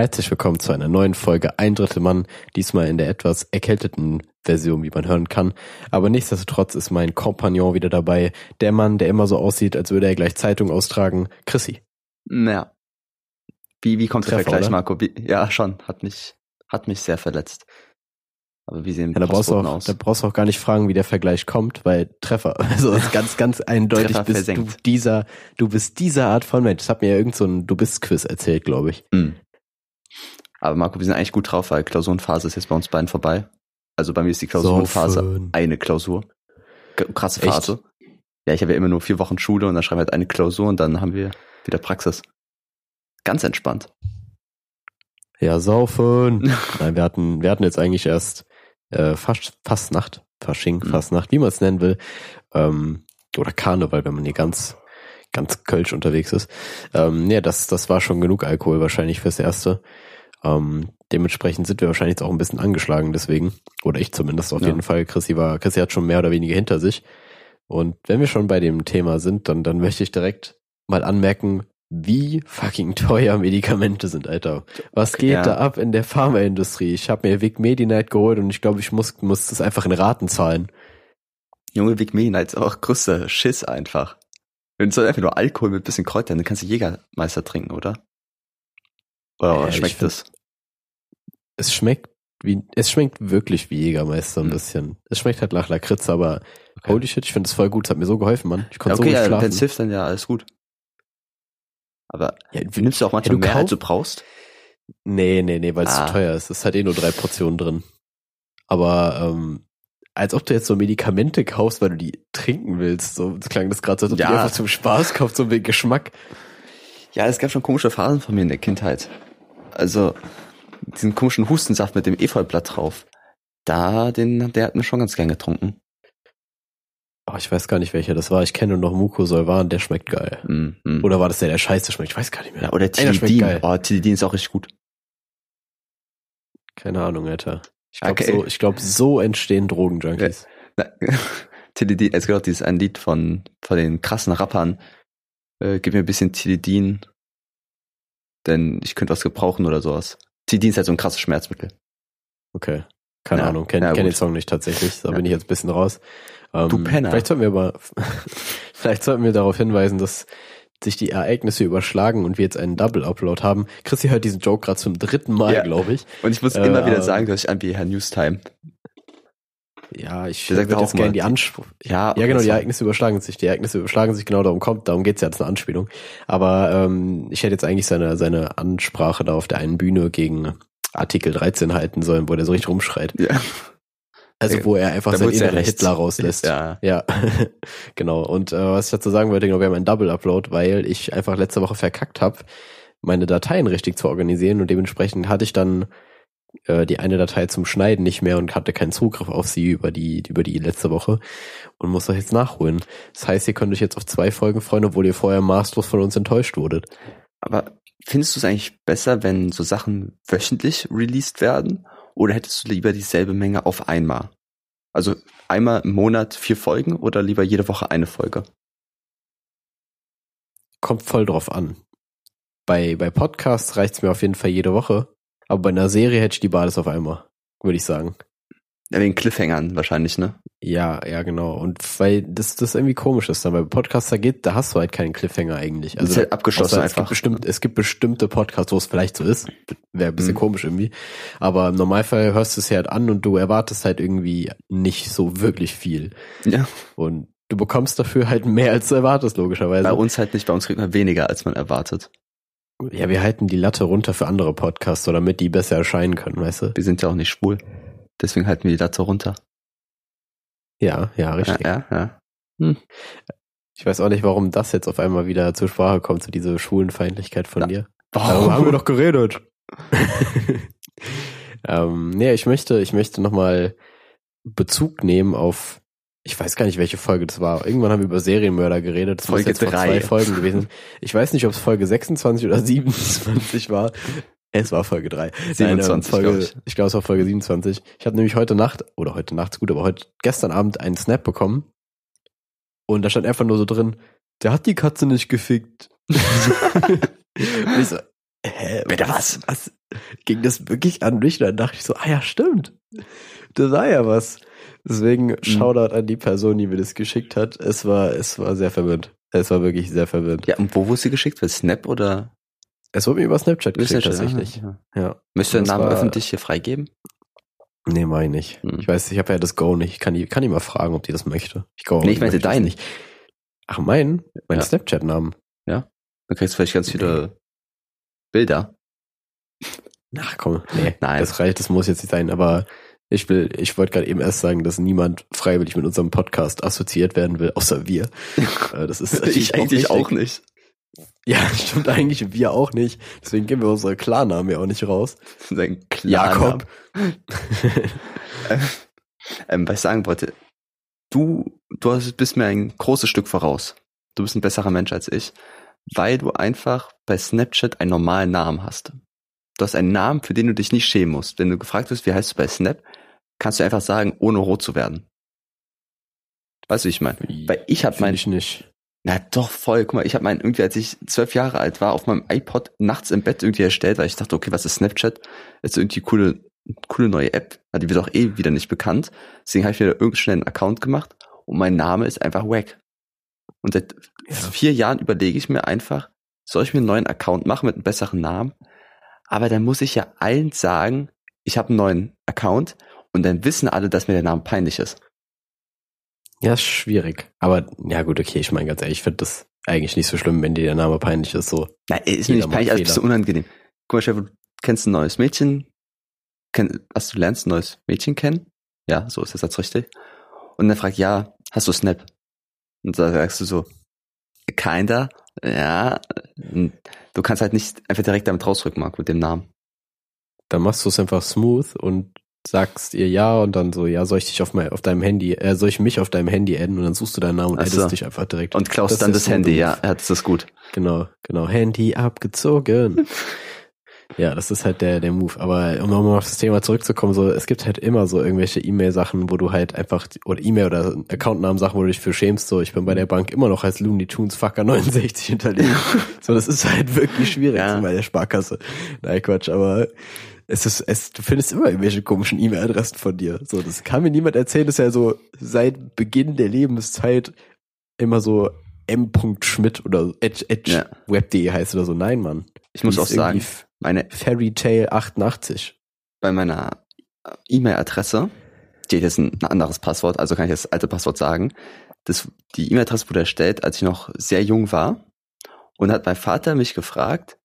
Herzlich willkommen zu einer neuen Folge Ein Drittel Mann, diesmal in der etwas erkälteten Version, wie man hören kann. Aber nichtsdestotrotz ist mein Kompagnon wieder dabei, der Mann, der immer so aussieht, als würde er gleich Zeitung austragen, Chrissy. Naja. Wie, wie kommt der Treffer, Vergleich, oder? Marco? Wie, ja, schon. Hat mich, hat mich sehr verletzt. Aber wie sehen Ja, da brauchst, du auch, aus? da brauchst du auch gar nicht fragen, wie der Vergleich kommt, weil Treffer, also ist ganz, ganz eindeutig Treffer bist du versenkt. dieser, du bist dieser Art von Mensch. Das hat mir ja irgend so ein Du bist Quiz erzählt, glaube ich. Hm. Aber Marco, wir sind eigentlich gut drauf, weil Klausurenphase ist jetzt bei uns beiden vorbei. Also bei mir ist die Klausurenphase schön. eine Klausur. Krasse Echt? Phase. Ja, ich habe ja immer nur vier Wochen Schule und dann schreiben wir halt eine Klausur und dann haben wir wieder Praxis. Ganz entspannt. Ja, saufen. Nein, wir hatten, wir hatten jetzt eigentlich erst äh, Fast, Fastnacht, Fasching, Mhm. Fastnacht, wie man es nennen will. Ähm, oder Karneval, wenn man hier ganz, ganz kölsch unterwegs ist. Ähm, nee, das, das war schon genug Alkohol wahrscheinlich fürs Erste. Ähm, dementsprechend sind wir wahrscheinlich jetzt auch ein bisschen angeschlagen deswegen. Oder ich zumindest auf Ja. jeden Fall. Chrissy war, Chrissy hat schon mehr oder weniger hinter sich. Und wenn wir schon bei dem Thema sind, dann, dann möchte ich direkt mal anmerken, wie fucking teuer Medikamente sind, Alter. Was geht Ja. da ab in der Pharmaindustrie? Ich habe mir Vic Medi-Night geholt und ich glaube, ich muss, muss das einfach in Raten zahlen. Junge Vic Mean ist auch größter Schiss einfach. Wenn du so einfach nur Alkohol mit bisschen Kräutern, dann kannst du Jägermeister trinken, oder? Oder Äh, schmeckt find- das? Es schmeckt wie, es schmeckt wirklich wie Jägermeister ein Hm. bisschen. Es schmeckt halt nach Lakritz, aber Okay. holy shit, ich finde es voll gut. Es hat mir so geholfen, Mann. Ich Ja, konnte okay, so gut ja, schlafen. wenn es hilft, dann ja alles gut. Aber Ja, wie nimmst du auch manchmal du mehr, als du brauchst? Nee, nee, nee, weil es Ah. zu teuer ist. Es hat eh nur drei Portionen drin. Aber ähm, als ob du jetzt so Medikamente kaufst, weil du die trinken willst. So das klang das gerade so, als ob du Ja. die einfach zum Spaß kaufst, so wegen Geschmack. Ja, es gab schon komische Phasen von mir in der Kindheit. Also diesen komischen Hustensaft mit dem Efeublatt drauf. Da, den, der hat mir schon ganz gern getrunken. Oh, ich weiß gar nicht, welcher das war. Ich kenne nur noch Mucosolvan, der schmeckt geil. Mm, mm. Oder war das der, der scheiße schmeckt? Ich weiß gar nicht mehr. ja, oder Tilidin. Oh, Tilidin ist auch richtig gut. Keine Ahnung, Alter. Ich glaube, Okay. so, ich glaub, so entstehen Drogenjunkies. Tilidin, es gibt auch dieses ein Lied von, von den krassen Rappern. Äh, gib mir ein bisschen Tilidin, denn ich könnte was gebrauchen oder sowas. Tilidin ist halt so ein krasses Schmerzmittel. Okay. Keine Ja, Ahnung, kenne ja, kenn den. Song nicht tatsächlich. Da Ja. bin ich jetzt ein bisschen raus. Ähm, Du Penner. Vielleicht sollten wir aber, vielleicht sollten wir darauf hinweisen, dass sich die Ereignisse überschlagen und wir jetzt einen Double-Upload haben. Chrissy hört diesen Joke gerade zum dritten Mal, Ja. glaube ich. Und ich muss Äh, immer wieder aber- sagen, dass ich an wie Herr Newstime. Ja, ich würde auch jetzt gerne die Anspruch. Ja, Ja, genau, die Ereignisse überschlagen sich. Die Ereignisse überschlagen sich, genau darum kommt, darum geht's ja als eine Anspielung. Aber ähm, ich hätte jetzt eigentlich seine, seine Ansprache da auf der einen Bühne gegen Artikel 13 halten sollen, wo der so richtig rumschreit. Ja. Also wo er einfach sein rechts. Hitler rauslässt. Ja. Ja, genau. Und äh, was ich dazu sagen wollte, genau, wir haben einen Double-Upload, weil ich einfach letzte Woche verkackt habe, meine Dateien richtig zu organisieren und dementsprechend hatte ich dann äh, die eine Datei zum Schneiden nicht mehr und hatte keinen Zugriff auf sie über die über die letzte Woche und muss das jetzt nachholen. Das heißt, ihr könnt euch jetzt auf zwei Folgen freuen, obwohl ihr vorher maßlos von uns enttäuscht wurdet. Aber findest du es eigentlich besser, wenn so Sachen wöchentlich released werden? Oder hättest du lieber dieselbe Menge auf einmal? Also einmal im Monat vier Folgen oder lieber jede Woche eine Folge? Kommt voll drauf an. Bei bei Podcasts reicht's mir auf jeden Fall jede Woche, aber bei einer Serie hätte ich die alles auf einmal, würde ich sagen. Wegen Cliffhangern wahrscheinlich, ne? Ja, ja, genau. Und weil das, das irgendwie komisch ist, dann bei Podcaster geht, da hast du halt keinen Cliffhanger eigentlich. Also, ist halt abgeschlossen außer es gibt einfach. bestimmt, es gibt bestimmte Podcasts, wo es vielleicht so ist. Wäre ein bisschen Mhm. komisch irgendwie. Aber im Normalfall hörst du es ja halt an und du erwartest halt irgendwie nicht so wirklich viel. Ja. Und du bekommst dafür halt mehr als du erwartest, logischerweise. Bei uns halt nicht, bei uns kriegt man weniger, als man erwartet. ja, wir halten die Latte runter für andere Podcasts, damit die besser erscheinen können, weißt du? Wir sind ja auch nicht schwul. Deswegen halten wir die Latte runter. Ja, ja, richtig. Ja, ja, ja. Ich weiß auch nicht, warum das jetzt auf einmal wieder zur Sprache kommt, so diese Schwulenfeindlichkeit von Na, dir. Darüber haben wir doch geredet. ähm, nee, ich möchte, ich möchte nochmal Bezug nehmen auf, ich weiß gar nicht, welche Folge das war. Irgendwann haben wir über Serienmörder geredet. Das muss Folge jetzt vor drei. zwei Folgen gewesen. Ich weiß nicht, ob es Folge 26 oder 27 war. Es war Folge 3. 27, Folge, glaub ich. ich glaube, es war Folge 27. Ich habe nämlich heute Nacht, oder heute Nacht ist gut, aber heute, gestern Abend einen Snap bekommen. Und da stand einfach nur so drin, der hat die Katze nicht gefickt. Und ich so, hä, Bitte was? was? ging das wirklich an mich. Und dann dachte ich so, ah ja, stimmt. Da war ja was. Deswegen Shoutout an die Person, die mir das geschickt hat. Es war, es war sehr verwirrend. Es war wirklich sehr verwirrend. Ja, und wo wurde sie geschickt? Für Snap oder? Es wurde mir über Snapchat geschickt, tatsächlich. Ja. ja. Möchtest du den Namen war- öffentlich hier freigeben? Nee, mach ich nicht. Hm. Ich weiß, ich habe ja das Go nicht. Ich kann die, kann die mal fragen, ob die das möchte. Ich glaube, Nee, ich meinte deinen. nicht. Ach, mein? Mein Ja. Snapchat-Namen. Dann kriegst du vielleicht ganz viele Bilder. Ach komm, nee, Nein. das reicht, das muss jetzt nicht sein, aber ich will, ich wollte gerade eben erst sagen, dass niemand freiwillig mit unserem Podcast assoziiert werden will, außer wir. Äh, Das ist ich eigentlich auch nicht. Ja, stimmt eigentlich, wir auch nicht. Deswegen geben wir unsere Klarnamen ja auch nicht raus. Sein Jakob. ähm, was ich sagen wollte, du, du hast- bist mir ein großes Stück voraus. Du bist ein besserer Mensch als ich, weil du einfach bei Snapchat einen normalen Namen hast. Du hast einen Namen, für den du dich nicht schämen musst. Wenn du gefragt wirst, wie heißt du bei Snap, kannst du einfach sagen, ohne rot zu werden. Weißt du, wie ich meine? Weil ich habe Find mein, ich nicht. Na doch voll, guck mal, ich habe meinen irgendwie, als ich zwölf Jahre alt war, auf meinem iPod nachts im Bett irgendwie erstellt, weil ich dachte, okay, was ist Snapchat? Ist irgendwie coole, coole neue App, die wird auch eh wieder nicht bekannt. Deswegen habe ich mir da irgendwie schnell einen Account gemacht und mein Name ist einfach Wack. Und seit Ja. vier Jahren überlege ich mir einfach, soll ich mir einen neuen Account machen mit einem besseren Namen? Aber dann muss ich ja allen sagen, ich habe einen neuen Account und dann wissen alle, dass mir der Name peinlich ist. Ja, ist schwierig. Aber, ja gut, okay, ich meine ganz ehrlich, ich finde das eigentlich nicht so schlimm, wenn dir der Name peinlich ist, so. Na, ist mir nicht peinlich, also bist du unangenehm. Guck mal, Chef, du kennst ein neues Mädchen, kenn, was du lernst ein neues Mädchen kennen. Ja, so ist das jetzt richtig. Und dann fragt, ja, hast du Snap? Und da sagst du so, kinda, ja. Und Du kannst halt nicht einfach direkt damit rausrücken, Marc, mit dem Namen. Dann machst du es einfach smooth und sagst ihr ja und dann so, ja, soll ich dich auf, mein, auf deinem Handy, äh, soll ich mich auf deinem Handy adden und dann suchst du deinen Namen und Ach addest so. dich einfach direkt. Und klaust Das dann das Handy, ja, das ist gut. Genau, genau. Handy abgezogen. ja, das ist halt der, der Move. Aber um nochmal auf das Thema zurückzukommen, so, es gibt halt immer so irgendwelche E-Mail-Sachen, wo du halt einfach, oder E-Mail oder Accountnamen-Sachen, wo du dich für schämst, so, ich bin bei der Bank immer noch als Looney Tunes Fucker 69 hinterlegt. so, das ist halt wirklich schwierig Ja. so bei der Sparkasse. Nein, Quatsch, aber es ist, es, du findest immer irgendwelche komischen E-Mail-Adressen von dir. So, das kann mir niemand erzählen, das ist ja so seit Beginn der Lebenszeit immer so m.schmidt oder at, at Ja. web.de heißt oder so. Nein, Mann. Ich muss auch sagen, meine Fairytale 88. bei meiner E-Mail-Adresse, die hat jetzt ein, ein anderes Passwort, also kann ich das alte Passwort sagen. Das, die E-Mail-Adresse wurde erstellt, als ich noch sehr jung war. Und hat mein Vater mich gefragt,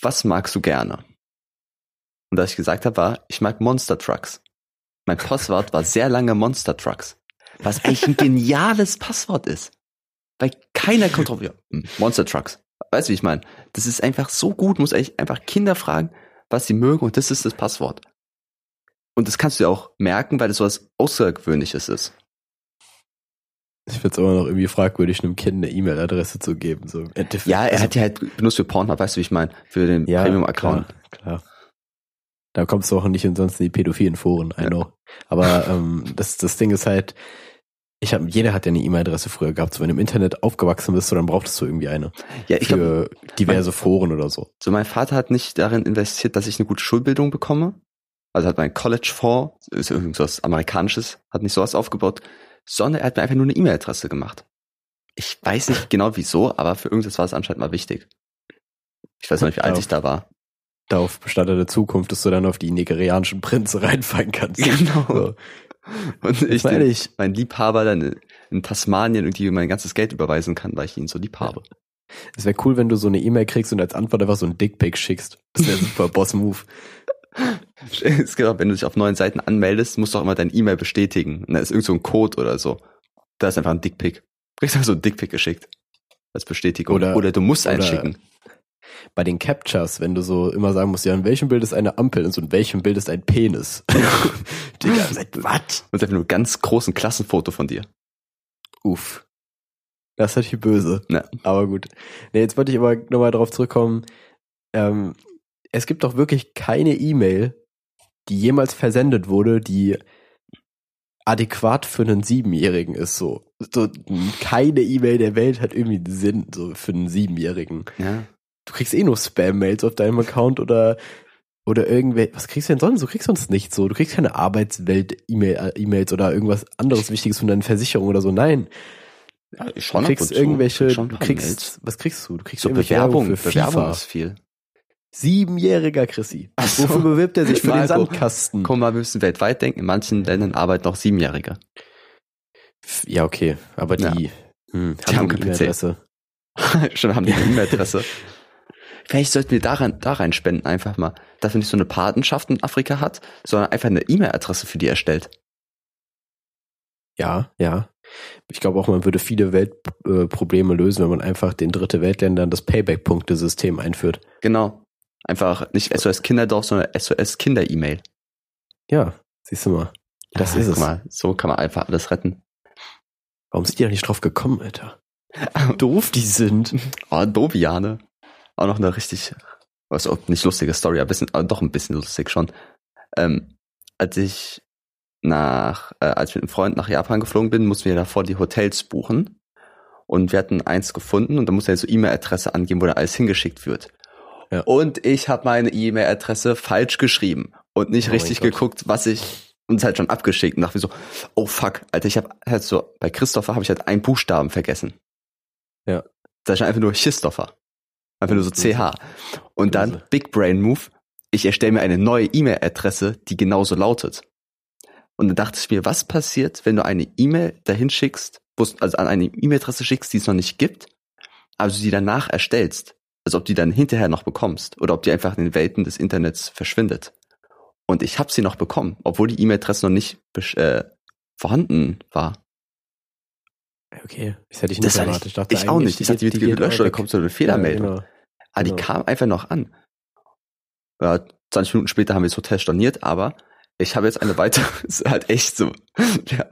was magst du gerne? Und was ich gesagt habe, war, ich mag Monster Trucks. Mein Passwort war sehr lange Monster Trucks. Was eigentlich ein geniales Passwort ist. Weil keiner kommt drauf, ja, Monster Trucks. Weißt du, wie ich meine? Das ist einfach so gut, muss eigentlich einfach Kinder fragen, was sie mögen und das ist das Passwort. Und das kannst du ja auch merken, weil das so was Außergewöhnliches ist. Ich finde es immer noch irgendwie fragwürdig, einem Kind eine E-Mail-Adresse zu geben. So. Ja, er Also, hat die halt benutzt für Pornhub, weißt du, wie ich meine? Für den ja, Premium-Account. Klar, klar. Da kommst du auch nicht umsonst in die pädophilen Foren, I Ja. know. Aber ähm, das, das Ding ist halt, ich hab, jeder hat ja eine E-Mail-Adresse früher gehabt. So, wenn du im Internet aufgewachsen bist, so, dann brauchtest du irgendwie eine. Ja, ich für diverse Foren oder so. so mein Vater hat nicht darin investiert, dass ich eine gute Schulbildung bekomme. Also hat mein College-Fonds, ist irgendwas Amerikanisches, hat nicht sowas aufgebaut, sondern er hat mir einfach nur eine E-Mail-Adresse gemacht. Ich weiß nicht genau wieso, aber für irgendwas war es anscheinend mal wichtig. Ich weiß noch nicht, wie alt ich da war. Darauf bestand deine Zukunft, dass du dann auf die nigerianischen Prinzen reinfallen kannst. Genau. So. Und ich, Ich mein Liebhaber dann in Tasmanien irgendwie mein ganzes Geld überweisen kann, weil ich ihn so lieb habe. es wäre cool, wenn du so eine E-Mail kriegst und als Antwort einfach so ein Dickpic schickst. Das wäre super Boss-Move. Es auch, wenn du dich auf neuen Seiten anmeldest, musst du auch immer dein E-Mail bestätigen. Und da ist irgend so ein Code oder so. Da ist einfach ein Dickpick. Du kriegst einfach so ein Dickpick geschickt. Als Bestätigung. Oder- Oder, du musst einen oder- schicken. Bei den Captchas, wenn du so immer sagen musst, ja, in welchem Bild ist eine Ampel und so in welchem Bild ist ein Penis. Digga, seit was? Und einfach nur ganz großen Klassenfoto von dir. Uff. Das ist natürlich böse. Ja. Aber gut. Nee, jetzt wollte ich aber nochmal darauf zurückkommen. Ähm, es gibt doch wirklich keine E-Mail, die jemals versendet wurde, die adäquat für einen Siebenjährigen ist. So, so keine E-Mail der Welt hat irgendwie Sinn so für einen Siebenjährigen. Ja. Du kriegst eh nur Spam-Mails auf deinem Account oder oder irgendwelche, was kriegst du denn sonst? Du kriegst sonst nichts so. Du kriegst keine Arbeitswelt-E-Mails oder irgendwas anderes Wichtiges von deinen Versicherungen oder so. Nein. Ja, Du schon ab kriegst irgendwelche, Schon du kriegst, was kriegst du? Du kriegst so Bewerbung, für Bewerbung FIFA. ist viel. Siebenjähriger Chrissy. So. Wofür bewirbt er sich für den Marco, Sandkasten? Guck mal, wir müssen weltweit denken. In manchen Ländern arbeiten noch Siebenjährige. Ja, okay. Aber Ja. die, hm, Die haben eine kein PC. E-Mail-Adresse. Schon haben die eine E-Mail-Adresse. Vielleicht sollten wir daran, da rein spenden einfach mal, dass man nicht so eine Patenschaft in Afrika hat, sondern einfach eine E-Mail-Adresse für die erstellt. Ja, ja. Ich glaube auch, man würde viele Weltprobleme äh, lösen, wenn man einfach den dritte Weltländern das Payback-Punkte-System einführt. Genau. Einfach nicht SOS Kinderdorf, sondern SOS Kinder-E-Mail. Ja, siehst du mal. Das Ah, ist es. Mal, so kann man einfach alles retten. Warum sind die da nicht drauf gekommen, Alter? Doof die sind. Oh, Dobiane. Auch noch eine richtig, was auch nicht lustige Story, aber bisschen, aber doch ein bisschen lustig schon. Ähm, als ich nach, äh, als ich mit einem Freund nach Japan geflogen bin, mussten wir davor die Hotels buchen. Und wir hatten eins gefunden und da musste er so E-Mail-Adresse angeben, wo da alles hingeschickt wird. Ja. Und ich habe meine E-Mail-Adresse falsch geschrieben und nicht Oh richtig geguckt, was ich uns halt schon abgeschickt und dachte so, oh fuck, Alter, ich habe halt so, bei Christopher habe ich halt einen Buchstaben vergessen. Ja. Da stand einfach nur Christopher. Einfach nur so Böse. CH. Und dann. Big Brain Move. Ich erstelle mir eine neue E-Mail-Adresse, die genauso lautet. Und dann dachte ich mir, was passiert, wenn du eine E-Mail dahin schickst, also an eine E-Mail-Adresse schickst, die es noch nicht gibt, aber du die danach erstellst. Also ob die dann hinterher noch bekommst oder ob die einfach in den Welten des Internets verschwindet. Und ich habe sie noch bekommen, obwohl die E-Mail-Adresse noch nicht äh, vorhanden war. Okay, das hätte ich nicht erwartet. ich, dachte ich auch nicht. Ich dachte, die wird gelöscht oder kommt so eine Fehlermeldung. Ja, genau. Aber die Genau. kam einfach noch an. Ja, 20 Minuten später haben wir das Hotel storniert, aber ich habe jetzt eine weitere, ist halt echt so. Ja,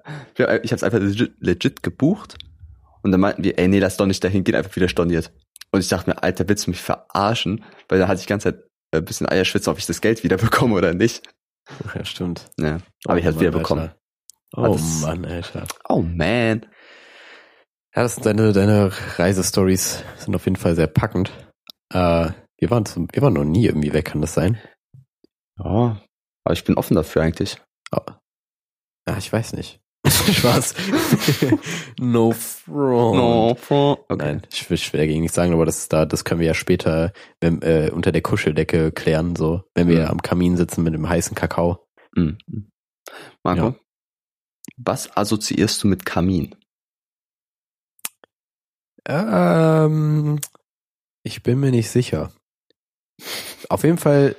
ich habe es einfach legit, legit gebucht und dann meinten wir, ey, nee, lass doch nicht dahin gehen, einfach wieder storniert. Und ich dachte mir, Alter, willst du mich verarschen? Weil da hatte ich die ganze Zeit ein bisschen Eierschwitze, ob ich das Geld wieder bekomme oder nicht. Ja, stimmt. Ja, aber Oh ich habe es wieder bekommen. Ah, Oh Mann, Alter. Oh man. Ja, das sind deine, deine Reisestories sind auf jeden Fall sehr packend. Äh, wir waren zum, wir waren noch nie irgendwie weg, kann das sein? Ja, aber ich bin offen dafür eigentlich. Oh. Ja, ich weiß nicht. Spaß. no front. Okay. Nein, ich will schwer dagegen nichts sagen, aber das da, das können wir ja später wenn, äh, unter der Kuscheldecke klären, so, wenn wir Mhm. am Kamin sitzen mit dem heißen Kakao. Mhm. Marco, Ja. was assoziierst du mit Kamin? Ähm, ich bin mir nicht sicher. Auf jeden Fall,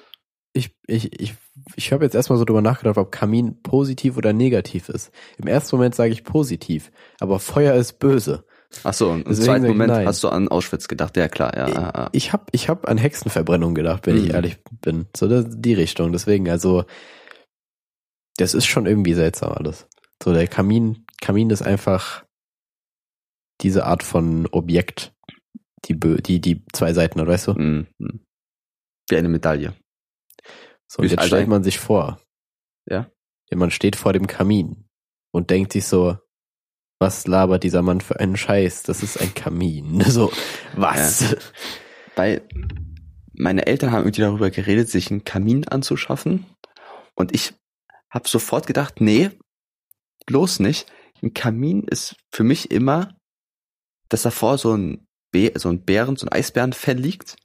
ich, ich, ich, ich habe jetzt erstmal so drüber nachgedacht, ob Kamin positiv oder negativ ist. Im ersten Moment sage ich positiv, aber Feuer ist böse. Ach so, und im Deswegen zweiten ich Moment nein. hast du an Auschwitz gedacht. Ja, klar, ja. ja, ja. Ich habe ich hab an Hexenverbrennung gedacht, wenn ich Mhm. ehrlich bin. So das, die Richtung. Deswegen, also, das ist schon irgendwie seltsam alles. So der Kamin, Kamin ist einfach diese Art von Objekt, die die die zwei Seiten hat, weißt du? Mhm. Wie eine Medaille. So, und jetzt also- stellt man sich vor. Ja. Man steht vor dem Kamin und denkt sich so, was labert dieser Mann für einen Scheiß? Das ist ein Kamin. So, was? Weil meine Eltern haben irgendwie darüber geredet, sich einen Kamin anzuschaffen. Und ich habe sofort gedacht, nee, bloß nicht. Ein Kamin ist für mich immer, dass davor so ein, Bär, so ein Bären, so ein Eisbärenfell liegt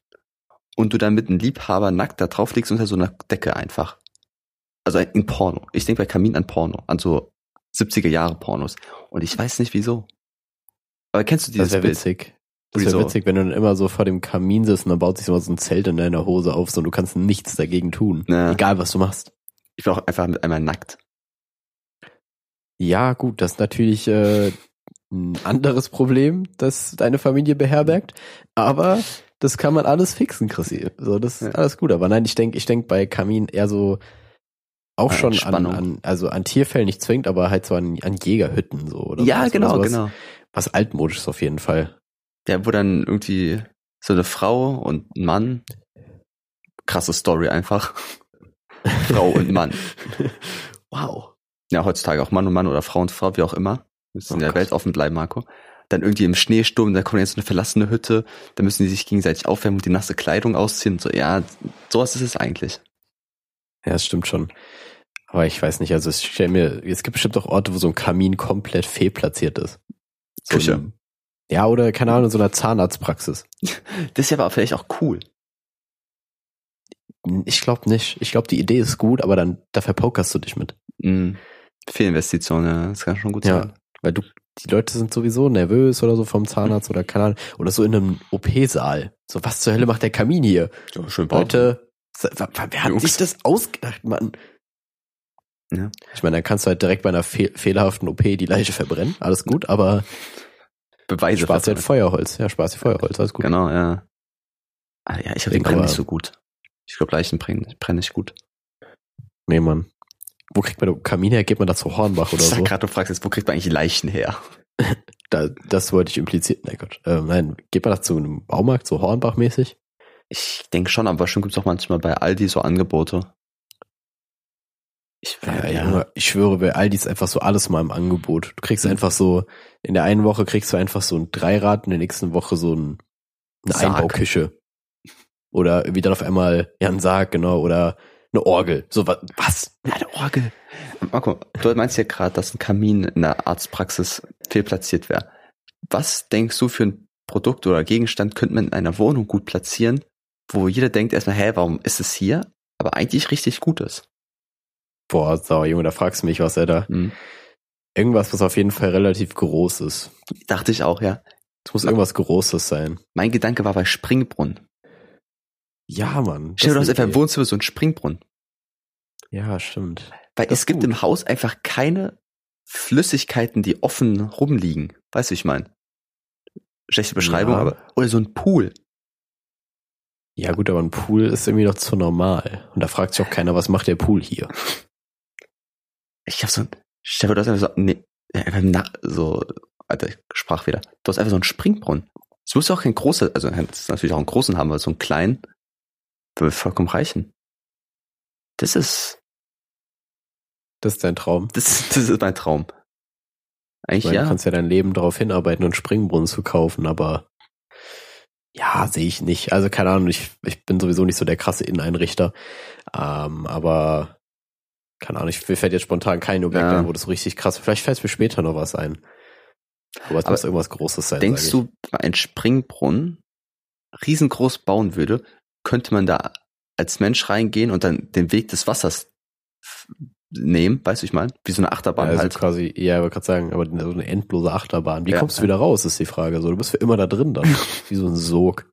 und du dann mit einem Liebhaber nackt da drauf liegst unter so einer Decke einfach. Also in Porno. Ich denke bei Kamin an Porno, an so 70er Jahre Pornos. Und ich weiß nicht wieso. Aber kennst du Das dieses wäre Bild? witzig. Das wäre witzig, wenn du dann immer so vor dem Kamin sitzt und dann baut sich immer so ein Zelt in deiner Hose auf so, und du kannst nichts dagegen tun. Ja. Egal, was du machst. Ich war auch einfach mit einmal nackt. Ja, gut, das ist natürlich äh, ein anderes Problem, das deine Familie beherbergt. Aber das kann man alles fixen, Chrissy. So, das ist Ja. alles gut. Aber nein, ich denke, ich denk bei Kamin eher so auch schon an, an, also an Tierfällen nicht zwingend, aber halt so an, an Jägerhütten so. Oder ja, sowas, genau, sowas. genau. Was altmodisches auf jeden Fall. Ja, wo dann irgendwie so eine Frau und ein Mann. Krasse Story einfach. Frau und Mann. Wow. Ja, heutzutage auch Mann und Mann oder Frau und Frau, wie auch immer. Müssen Oh in der Gott. Welt offen bleiben, Marco. Dann irgendwie im Schneesturm, da kommt jetzt so eine verlassene Hütte, da müssen die sich gegenseitig aufwärmen und die nasse Kleidung ausziehen. So, ja, sowas ist es eigentlich. Ja, das stimmt schon. Aber ich weiß nicht, also ich stell mir, es gibt bestimmt auch Orte, wo so ein Kamin komplett fehlplatziert ist. So Küche. einem- ja, oder keine Ahnung, in so einer Zahnarztpraxis. Das ist ja aber vielleicht auch cool. Ich glaube nicht. Ich glaube, die Idee ist gut, aber dann, da verpokerst du dich mit. Mhm. Fehlinvestition, ja, das kann schon gut Ja. sein. Weil du, die Leute sind sowieso nervös oder so vom Zahnarzt oder keine Ahnung. Oder so in einem OP-Saal. So, was zur Hölle macht der Kamin hier? Ja, schön Leute, wer hat Jungs. sich das ausgedacht, Mann? Ja. Ich meine, dann kannst du halt direkt bei einer fehl fehlerhaften OP die Leiche verbrennen. Alles gut, aber Beweise. Spaß dir halt. Feuerholz. Ja, Spaß dir Feuerholz, alles gut. Genau, ja. Ah, ja, ich habe den aber- nicht so gut. Ich glaube, Leichen brennen, brennen nicht gut. Nee, Mann. Wo kriegt man den Kamin her? Geht man da zu Hornbach oder ich sag so? gerade, du fragst jetzt, wo kriegt man eigentlich Leichen her? Da, das wollte ich implizieren. Nein, Gott. Ähm, nein, geht man da zu einem Baumarkt, so Hornbach-mäßig? Ich denke schon, aber schon gibt's auch manchmal bei Aldi so Angebote. Ich, Ja, ja. Ich schwöre, bei Aldi ist einfach so alles mal im Angebot. Du kriegst einfach so, in der einen Woche kriegst du einfach so ein Dreirad, in der nächsten Woche so ein, eine Sarg. Einbauküche. Oder wie dann auf einmal, ja, ein Sarg, genau, oder eine Orgel. So was, was? Ja, eine Orgel. Marco, du meinst ja gerade, dass ein Kamin in der Arztpraxis fehlplatziert wäre. Was denkst du für ein Produkt oder Gegenstand könnte man in einer Wohnung gut platzieren, wo jeder denkt erstmal, hä, warum ist es hier? Aber eigentlich richtig gut ist. Boah, sauer, Junge, da fragst du mich, was er da. Hm. Irgendwas, was auf jeden Fall relativ groß ist. Dachte ich auch, ja. Es muss irgendwas Großes sein. Mein Gedanke war bei Springbrunnen. Ja, Mann. Stell dir das einfach im Idee. Wohnzimmer so einen Springbrunnen. Ja, stimmt. Weil Das es gibt gut. im Haus einfach keine Flüssigkeiten, die offen rumliegen. Weißt du, wie ich meine? Schlechte Beschreibung, Ja. aber. Oder so ein Pool. Ja, gut, aber ein Pool ist irgendwie noch zu normal. Und da fragt sich auch keiner, was macht der Pool hier? Ich hab so ein. Stell dir das einfach so. Nee, einfach na, so. Alter, ich sprach wieder. Du hast einfach so einen Springbrunnen. Es muss auch kein großer, also das ist natürlich auch einen großen haben, aber so einen kleinen würde vollkommen reichen. Das ist, Das ist dein Traum. das, das ist mein Traum. Ich Eigentlich meine, ja. Du kannst ja dein Leben darauf hinarbeiten, einen Springbrunnen zu kaufen, aber ja, sehe ich nicht. Also keine Ahnung, ich, ich bin sowieso nicht so der krasse Inneneinrichter. Ähm, aber keine Ahnung, ich mir fällt jetzt spontan kein Objekt Ja. ein, wo das so richtig krass. Vielleicht fällt mir später noch was ein. Aber es Aber muss irgendwas Großes sein. Denkst du, einen Springbrunnen riesengroß bauen würde, könnte man da als Mensch reingehen und dann den Weg des Wassers nehmen, weißt du, ich meine? Wie so eine Achterbahn Ja, also halt. quasi, ja, ich wollte gerade sagen, aber so eine endlose Achterbahn. Wie Ja. kommst du wieder raus, ist die Frage. So, du bist für immer da drin dann. Wie so ein Sog.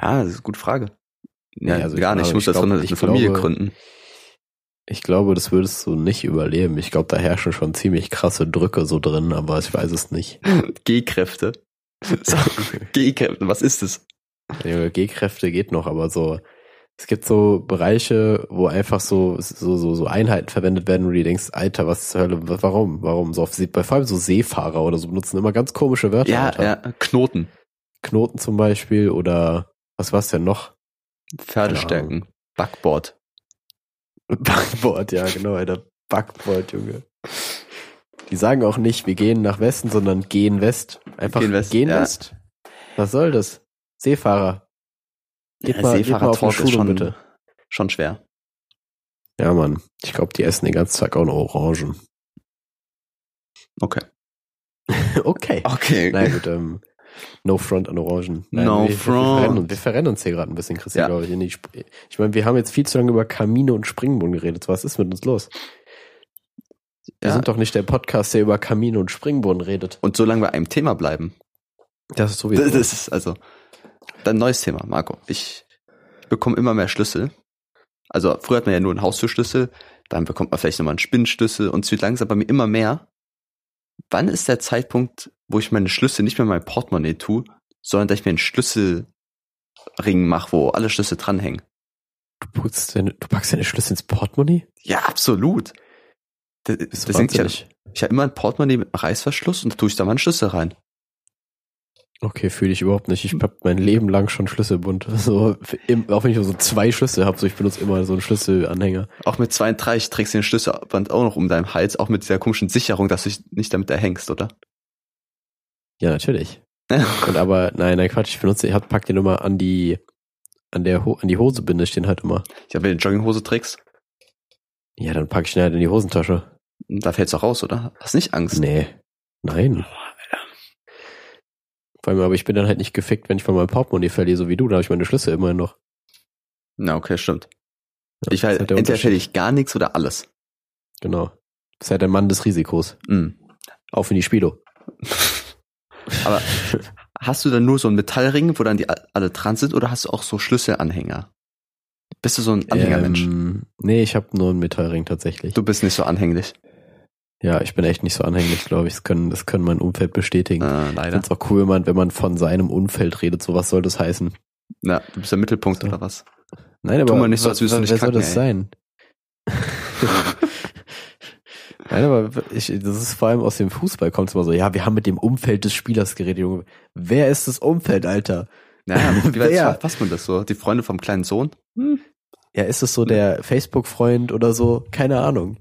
Ja, das ist eine gute Frage. Ja, Nee, also gar ich nicht. Ich muss da drin eine Familie glaube- gründen. Ich glaube, das würdest du nicht überleben. Ich glaube, da herrschen schon ziemlich krasse Drücke so drin, aber ich weiß es nicht. G-Kräfte. G-Kräfte, was ist das? Ja, G-Kräfte geht noch, aber so, es gibt so Bereiche, wo einfach so, so, so, so Einheiten verwendet werden, wo du dir denkst, Alter, was zur Hölle, wa- warum, warum? So auf, bei vor allem so Seefahrer oder so benutzen immer ganz komische Wörter. Ja, Alter. ja, Knoten, Knoten zum Beispiel oder was war's denn noch? Pferdestärken, Backboard. Backboard, ja, genau, Alter. Backboard, Junge. Die sagen auch nicht, wir gehen nach Westen, sondern gehen West. Einfach Gehen gehen West, West. ja. West. Was soll das? Seefahrer. Geht mal, geht mal auf eine Seefahrertalk ist schon, bitte. schon schwer. Ja, Mann. Ich glaube, die essen den ganzen Tag auch noch Orangen. Okay. okay. Okay. Na gut, ähm, no front an Orangen. No wir, front. Wir verrennen, uns- wir verrennen uns hier gerade ein bisschen, Christian, Ja. glaube ich. Sp ich meine, wir haben jetzt viel zu lange über Kamine und Springbrunnen geredet. Was ist mit uns los? Wir Ja. sind doch nicht der Podcast, der über Kamine und Springbrunnen redet. Und solange wir einem Thema bleiben, Das ist sowieso. Das ist also dann neues Thema, Marco. Ich bekomme immer mehr Schlüssel. Also früher hat man ja nur einen Haustürschlüssel, dann bekommt man vielleicht nochmal einen Spinnenschlüssel und es wird langsam bei mir immer mehr. Wann ist der Zeitpunkt, wo ich meine Schlüssel nicht mehr in mein Portemonnaie tue, sondern dass ich mir einen Schlüsselring mache, wo alle Schlüssel dranhängen? du, putzt deine, du packst deine Schlüssel ins Portemonnaie? Ja, absolut. Das, du deswegen, ich, wahnsinnig? hab- habe immer ein Portemonnaie mit einem Reißverschluss und da tue ich da meinen Schlüssel rein. Okay, fühle ich überhaupt nicht. Ich habe mein Leben lang schon Schlüsselbund. So, im, auch wenn ich nur so zwei Schlüssel habe, so ich benutze immer so einen Schlüsselanhänger. Auch mit 32 trägst du den Schlüsselband auch noch um deinem Hals, auch mit dieser komischen Sicherung, dass du dich nicht damit erhängst, oder? Ja, natürlich. Und aber, nein, nein, Quatsch, ich benutze, ich hab, pack den immer an die, an der Ho an die Hose binde ich den halt immer. Ja, wenn du Jogginghose trägst, Ja, dann packe ich den halt in die Hosentasche. da fällt's doch raus, oder? Hast nicht Angst? Nee. Nein. Vor allem, aber ich bin dann halt nicht gefickt, wenn ich von meinem Portemonnaie verliere, so wie du, da habe ich meine Schlüssel immerhin noch. Na, okay, stimmt. Ja, Ich halt, halt der entweder fäll ich gar nichts oder alles. Genau. Das ist halt der Mann des Risikos. Mhm. Auf in die Spilo. Aber hast du dann nur so einen Metallring, wo dann die alle dran sind, oder hast du auch so Schlüsselanhänger? Bist du so ein Anhängermensch? Ähm, nee, ich habe nur einen Metallring tatsächlich. Du bist nicht so anhänglich. Ja, ich bin echt nicht so anhänglich, glaube ich. Das können, das können mein Umfeld bestätigen. Ich leider. finde es auch cool, wenn man, wenn man von seinem Umfeld redet. So was soll das heißen? Na, du bist der Mittelpunkt So. oder was? Nein, aber Tu mal nicht so, als würdest du nicht wer soll kacken, das ey. sein? Nein, aber ich, das ist vor allem aus dem Fußball kommt es immer so, ja, wir haben mit dem Umfeld des Spielers geredet, Junge. Wer ist das Umfeld, Alter? Naja, wie weit Wer? was man das so? Die Freunde vom kleinen Sohn? Hm. Ja, ist es so der Facebook-Freund oder so? Keine Ahnung.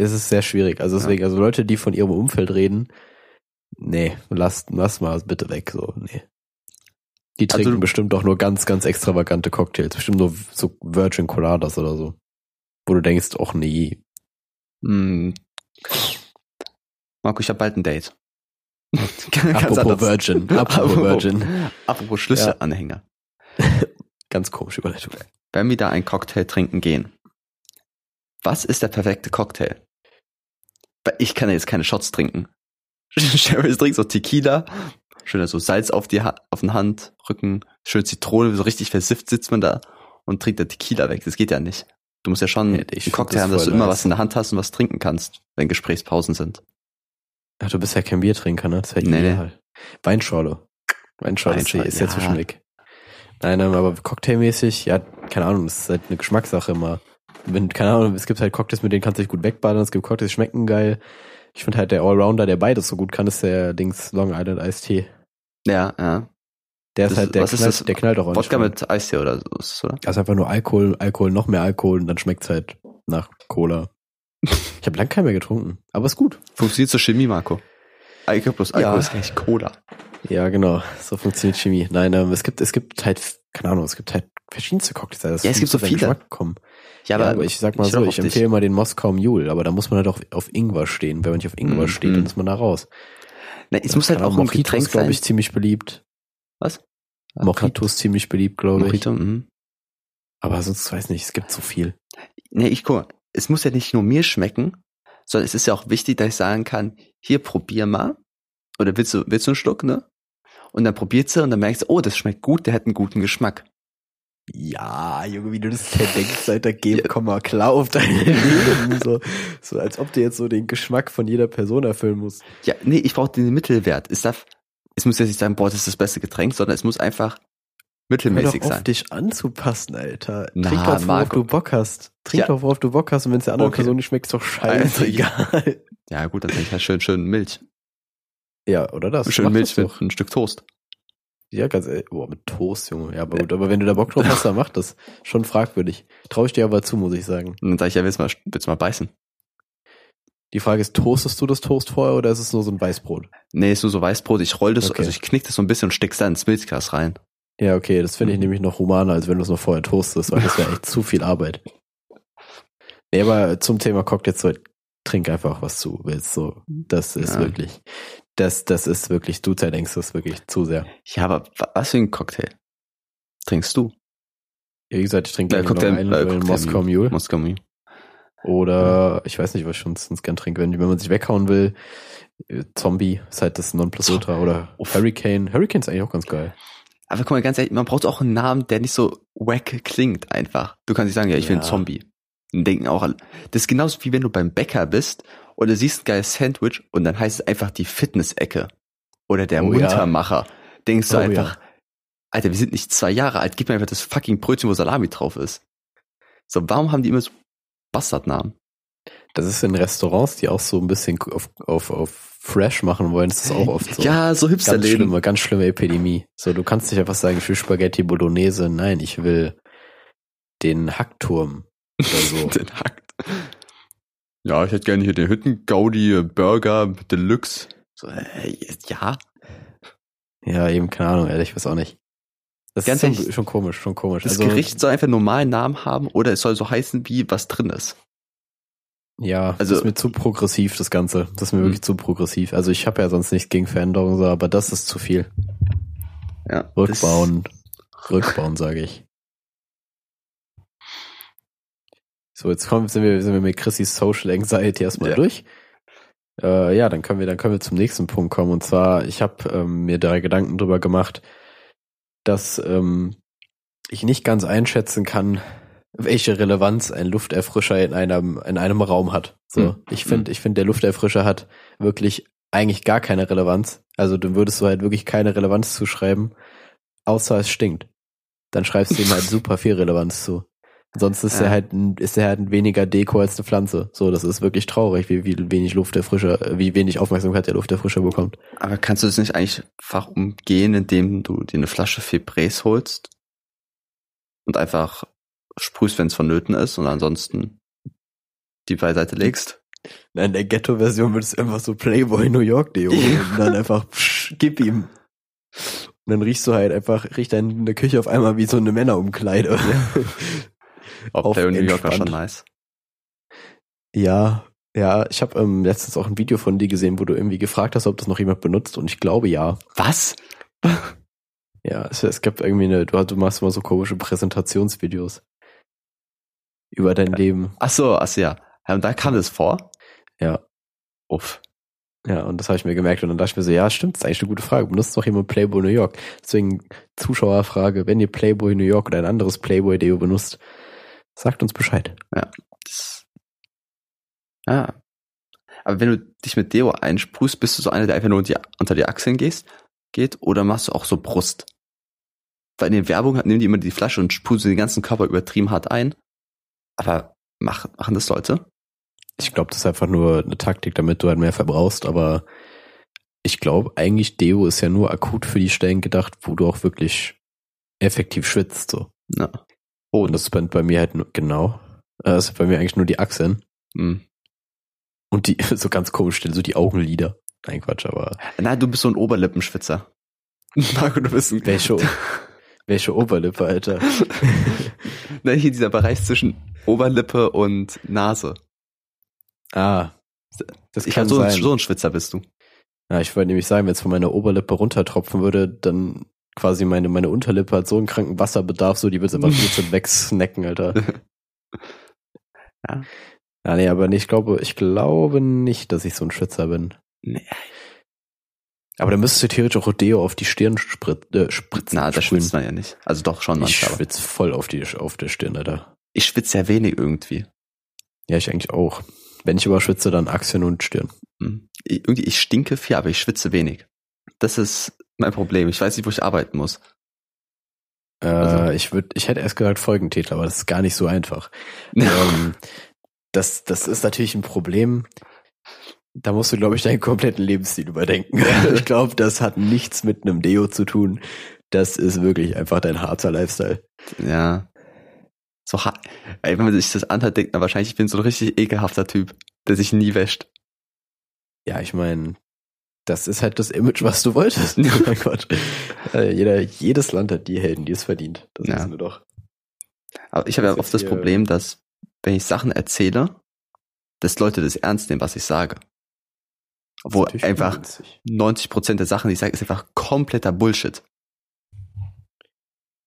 Es ist sehr schwierig. Also deswegen, also Leute, die von ihrem Umfeld reden, nee, lass, lass mal bitte weg, so, nee. Die Also trinken du- bestimmt auch nur ganz, ganz extravagante Cocktails. Bestimmt nur so Virgin Coladas oder so. Wo du denkst, ach nee. Hm. Marco, ich habe bald ein Date. Apropos. Virgin, apropos Virgin. Apropos Schlüsselanhänger. Ganz komische Überleitung. Wenn wir da einen Cocktail trinken gehen, was ist der perfekte Cocktail? Weil ich kann ja jetzt keine Shots trinken. Cheryl trinkt so Tequila, schön so Salz auf die ha auf den Hand, Rücken, schön Zitrone, so richtig versifft sitzt man da und trinkt der Tequila weg. Das geht ja nicht. Du musst ja schon ich einen Cocktail haben, dass du immer was in der Hand hast und was trinken kannst, wenn Gesprächspausen sind. Ach, du bist ja kein Biertrinker, ne? Das ist ja Nee, nee. Weinschorle. Weinschorle ist, Weinschorle, ist ja ja. zwischenweg. Nein, nein, aber cocktailmäßig, ja, keine Ahnung, das ist halt eine Geschmackssache immer. Wenn, keine Ahnung, es gibt halt Cocktails, mit denen kannst du dich gut wegballern, es gibt Cocktails, die schmecken geil. Ich finde halt der Allrounder, der beides so gut kann, ist der Dings Long Island Iced Tea. Ja, ja. Der Das- ist halt, der was ist knallt, das? der knallt auch ordentlich. Wodka rein. mit Eistee oder so, ist es, oder? Also einfach nur Alkohol, Alkohol, noch mehr Alkohol und dann schmeckt's halt nach Cola. Ich habe lang keinen mehr getrunken, aber ist gut. Funktioniert zur Chemie, Marco. Alkohol plus Alkohol Ja. ist eigentlich Cola. Ja, genau. So funktioniert Chemie. Nein, ähm, es gibt, es gibt halt, keine Ahnung, es gibt halt verschiedenste Cocktails. Das Ja, es gibt so viele. Kommen. Ja, Ja, aber, ich sag mal ich so, ich auf dich. empfehle mal den Moskau Mule, aber da muss man halt auch auf Ingwer stehen. Wenn man nicht auf Ingwer Mhm. steht, dann ist man da raus. Na, es muss halt auch ein Getränk ist, glaube sein. ich, ziemlich beliebt. Was? Mojito ist ziemlich beliebt, glaube ich. Mojito, mhm. Aber sonst weiß nicht, es gibt so viel. Nee, ich guck mal, es muss ja nicht nur mir schmecken, sondern es ist ja auch wichtig, dass ich sagen kann, hier probier mal. Oder willst du, willst du einen Schluck, ne? Und dann probierst du und dann merkst du, oh, das schmeckt gut, der hat einen guten Geschmack. Ja, Junge, wie du das ja denkst, Alter, gib, komm mal klar auf dein Leben. So, so als ob du jetzt so den Geschmack von jeder Person erfüllen musst. Ja, nee, ich brauche den Mittelwert. Es darf, es muss jetzt nicht sagen, boah, das ist das beste Getränk, sondern es muss einfach Hör mittelmäßig doch auf, sein. dich anzupassen, Alter. Na, Trink doch, worauf Marco. du Bock hast. Trink Ja. doch, worauf du Bock hast. Und wenn es der anderen Okay. Person nicht schmeckt, ist doch Also, scheißegal. Ja, gut, dann trinke ich halt schön, schön Milch. Ja, oder das? schön Milch mit ein Stück Toast. Ja, ganz ehrlich. Boah, mit Toast, Junge. Ja, aber gut. Aber wenn du da Bock drauf hast, dann mach das. Schon fragwürdig. Traue ich dir aber zu, muss ich sagen. Dann sage ich, ja, willst du mal, willst du mal beißen? Die Frage ist, toastest du das Toast vorher oder ist es nur so ein Weißbrot? Nee, ist nur so Weißbrot, ich roll das, Okay. also ich knick das so ein bisschen und steck's da ins Milchglas rein. Ja, okay, das finde ich Mhm. nämlich noch humaner, als wenn du es noch vorher toastest, weil das wäre echt zu viel Arbeit. Nee, aber zum Thema Cocktails, so, trink einfach, was du willst, so. Das ist Ja. wirklich, das, das ist wirklich, du zerdenkst das wirklich zu sehr. Ja, aber wa- was für ein Cocktail trinkst du? Wie gesagt, ich trinke Äh, ja, Cocktail, Cocktail- Island äh, oder einen Cocktail Moskau Mule. Moskau Mule. Oder, ich weiß nicht, was ich sonst, sonst gern trinke, wenn, wenn man sich weghauen will. äh, Zombie ist halt das Nonplusultra oder Uff. Hurricane. Hurricane ist eigentlich auch ganz geil. Aber guck mal, ganz ehrlich, man braucht auch einen Namen, der nicht so wack klingt einfach. Du kannst nicht sagen, ja, ich will Ja. ein Zombie. Denken auch alle. Das ist genauso wie wenn du beim Bäcker bist oder siehst ein geiles Sandwich und dann heißt es einfach die Fitness-Ecke. Oder der Oh ja. Muntermacher. Denkst du Oh einfach, ja. Alter, wir sind nicht zwei Jahre alt, gib mir einfach das fucking Brötchen, wo Salami drauf ist. So, warum haben die immer so Bastardnamen? Das ist in Restaurants, die auch so ein bisschen auf, auf, auf fresh machen wollen, ist das auch oft so. Ja, so Ganz Hipsterläden. schlimme, ganz schlimme Epidemie. So, du kannst nicht einfach sagen, ich will Spaghetti Bolognese. Nein, ich will den Hackturm so. Den Hackt. Ja, ich hätte gerne hier den Hütten-Gaudi Burger Deluxe. So, äh, ja. ja, eben, keine Ahnung, ehrlich, ich weiß auch nicht. Das Ganz ist schon, schon komisch, schon komisch. Das also, Gericht soll einfach einen normalen Namen haben oder es soll so heißen, wie was drin ist. Ja, Also- das ist mir zu progressiv, das Ganze. Das ist mir Hm. wirklich zu progressiv. Also ich habe ja sonst nichts gegen Veränderungen, so, aber das ist zu viel. Ja. Rückbauen, rückbauen, sage ich. So, jetzt kommen, sind wir, sind wir mit Chrissys Social Anxiety erstmal Ja. durch. Äh, ja, dann können wir, dann können wir zum nächsten Punkt kommen. Und zwar, ich habe ähm, mir da Gedanken drüber gemacht, dass ähm, ich nicht ganz einschätzen kann, welche Relevanz ein Lufterfrischer in einem, in einem Raum hat. So, Hm. ich finde, ich finde, der Lufterfrischer hat wirklich eigentlich gar keine Relevanz. Also du würdest du halt wirklich keine Relevanz zuschreiben, außer es stinkt. Dann schreibst du ihm halt super viel Relevanz zu. Sonst ist Ja. er halt ein, ist er halt ein weniger Deko als eine Pflanze. So, das ist wirklich traurig, wie, wie wenig Lufterfrischer, äh, wie wenig Aufmerksamkeit der Lufterfrischer bekommt. Aber kannst du das nicht einfach umgehen, indem du dir eine Flasche Febrés holst und einfach sprühst, wenn es vonnöten ist und ansonsten die beiseite legst? Nein, in der Ghetto-Version würdest du einfach so Playboy New York Deo holen und dann einfach psch, gib ihm. Und dann riechst du halt einfach, riecht deine Küche auf einmal wie so eine Männerumkleide. Auch Auf Player New York war schon nice. Ja, ja, ich habe ähm, letztens auch ein Video von dir gesehen, wo du irgendwie gefragt hast, ob das noch jemand benutzt und ich glaube ja. Was? Ja, es, es gibt irgendwie eine, du, du machst immer so komische Präsentationsvideos über dein Leben. Ach so, ach so, ja. Und da kam das vor? Ja. Uff. Ja, und das habe ich mir gemerkt und dann dachte ich mir so, ja, stimmt, das ist eigentlich eine gute Frage. Benutzt noch jemand Playboy New York? Deswegen Zuschauerfrage, wenn ihr Playboy New York oder ein anderes Playboy Deo benutzt, sagt uns Bescheid. Das, ja. Aber wenn du dich mit Deo einsprühst, bist du so einer, der einfach nur unter die, unter die Achseln gehst, geht, oder machst du auch so Brust? Weil in den Werbungen nehmen die immer die Flasche und sprudeln den ganzen Körper übertrieben hart ein. Aber mach, machen das Leute? Ich glaube, das ist einfach nur eine Taktik, damit du halt mehr verbrauchst, aber ich glaube, eigentlich Deo ist ja nur akut für die Stellen gedacht, wo du auch wirklich effektiv schwitzt, so. Ja. Oh, und das ist bei, mir halt nur, genau. Äh, Das ist bei mir eigentlich nur die Achseln. Hm. Und die, so ganz komisch so die Augenlider. Nein, Quatsch, aber Nein, du bist so ein Oberlippenschwitzer. Marco, du bist ein welche, welche Oberlippe, Alter. Na, hier dieser Bereich zwischen Oberlippe und Nase. Ah, das Ich kann so, ein, sein. so ein Schwitzer bist du. Ja, ich wollte nämlich sagen, wenn es von meiner Oberlippe runtertropfen würde, dann quasi meine, meine Unterlippe hat so einen kranken Wasserbedarf, so die wird einfach so wegsnacken, Alter. Ja. Ja, nee, aber nee, ich glaube, ich glaube nicht, dass ich so ein Schwitzer bin. Nee. Aber dann müsstest du theoretisch auch Rodeo auf die Stirn sprit, äh, spritzen. Na, da schwitzt man ja nicht. Also doch schon Ich manchmal. aber schwitz voll auf die, auf der Stirn, Alter. Ich schwitze ja wenig irgendwie. Ja, ich eigentlich auch. Wenn ich aber schwitze, dann Achseln und Stirn. Hm. Ich, irgendwie, ich stinke viel, aber ich schwitze wenig. Das ist mein Problem. Ich weiß nicht, wo ich arbeiten muss. Äh, Also- ich würde, ich hätte erst gesagt Folgentitel, aber das ist gar nicht so einfach. ähm, das, das ist natürlich ein Problem. Da musst du, glaube ich, deinen kompletten Lebensstil überdenken. ich glaube, das hat nichts mit einem Deo zu tun. Das ist wirklich einfach dein harter Lifestyle. ja. So, ha- ey, wenn man sich das anhört, denkt man wahrscheinlich, ich bin so ein richtig ekelhafter Typ, der sich nie wäscht. Ja, ich meine, das ist halt das Image, was du wolltest. mein Gott. Äh, jeder, jedes Land hat die Helden, die es verdient. Das Ja. wissen wir doch. Aber ich habe ja oft das Problem, dass, wenn ich Sachen erzähle, dass Leute das ernst nehmen, was ich sage. Obwohl einfach ungünstig. 90% der Sachen, die ich sage, ist einfach kompletter Bullshit.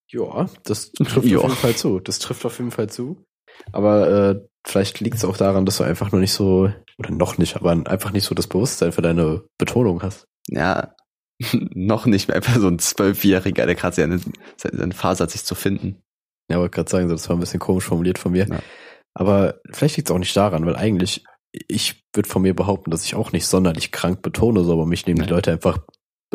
Ja, das trifft Ja. auf jeden Fall zu. Das trifft auf jeden Fall zu. Aber äh, vielleicht liegt es auch daran, dass du einfach noch nicht so, oder noch nicht, aber einfach nicht so das Bewusstsein für deine Betonung hast. Ja, noch nicht mehr einfach so ein Zwölfjähriger, der gerade seine, seine Phase hat, sich zu finden. Ja, wollte gerade sagen, das war ein bisschen komisch formuliert von mir. Ja. Aber vielleicht liegt es auch nicht daran, weil eigentlich, ich würde von mir behaupten, dass ich auch nicht sonderlich krank betone, so, aber mich nehmen die Nein. Leute einfach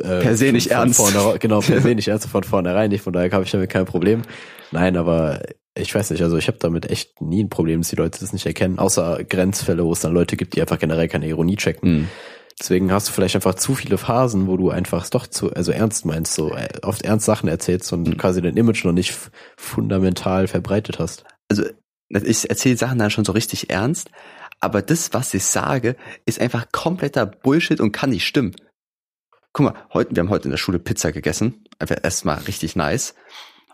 äh, Per se nicht von ernst. Vornherein, genau, per se nicht ernst von vornherein nicht, von daher habe ich damit kein Problem. Nein, aber ich weiß nicht, also ich habe damit echt nie ein Problem, dass die Leute das nicht erkennen, außer Grenzfälle, wo es dann Leute gibt, die einfach generell keine Ironie checken. Hm. Deswegen hast du vielleicht einfach zu viele Phasen, wo du einfach es doch zu, also ernst meinst, so äh, oft ernst Sachen erzählst und Mhm. quasi dein Image noch nicht fundamental verbreitet hast. Also, ich erzähle Sachen dann schon so richtig ernst, aber das, was ich sage, ist einfach kompletter Bullshit und kann nicht stimmen. guck mal, heute, wir haben heute in der Schule Pizza gegessen. Einfach erstmal richtig nice.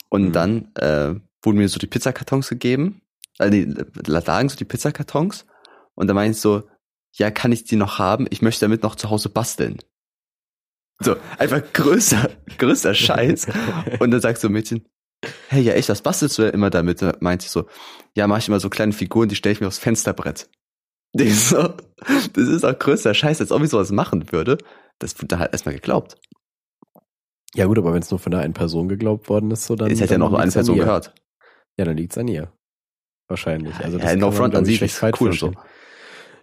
Und Mhm. dann äh, wurden mir so die Pizzakartons gegeben. Äh, nee, da lagen so die Pizzakartons. Und da meinte ich so, ja, kann ich die noch haben? Ich möchte damit noch zu Hause basteln. So, einfach größer, größer Scheiß. Und dann so ein Mädchen, hey, ja echt, was bastelst du denn immer damit? Da meinte ich so, ja, mache ich immer so kleine Figuren, die stelle ich mir aufs Fensterbrett. Die so, das ist auch größter Scheiß, als ob ich sowas machen würde. Das wurde halt erstmal geglaubt. Ja gut, aber wenn es nur von einer einen Person geglaubt worden ist, so dann. Es hätte ja noch eine Person gehört. Ja, dann liegt's an ihr. Wahrscheinlich. Also das ja, no front an sie, ist cool so. verstehen.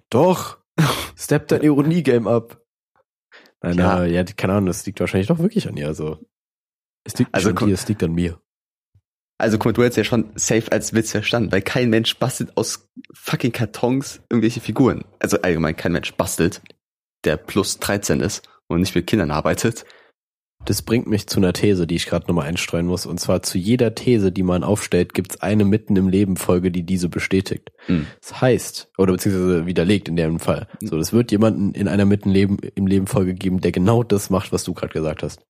Doch! Step dein Ironie-Game ab. Nein, Ja. ja. ja, keine Ahnung, das liegt wahrscheinlich doch wirklich an ihr. Also, es liegt Also an dir, es liegt an mir. Also guck mal, du hättest ja schon safe als Witz verstanden, weil kein Mensch bastelt aus fucking Kartons irgendwelche Figuren. Also allgemein kein Mensch bastelt, der plus 13 ist und nicht mit Kindern arbeitet. Das bringt mich zu einer These, die ich gerade nochmal einstreuen muss. Und zwar zu jeder These, die man aufstellt, gibt's eine mitten im Leben Folge, die diese bestätigt. Hm. Das heißt, oder beziehungsweise widerlegt in dem Fall. So, es wird jemanden in einer mitten Leben, im Leben Folge geben, der genau das macht, was du gerade gesagt hast.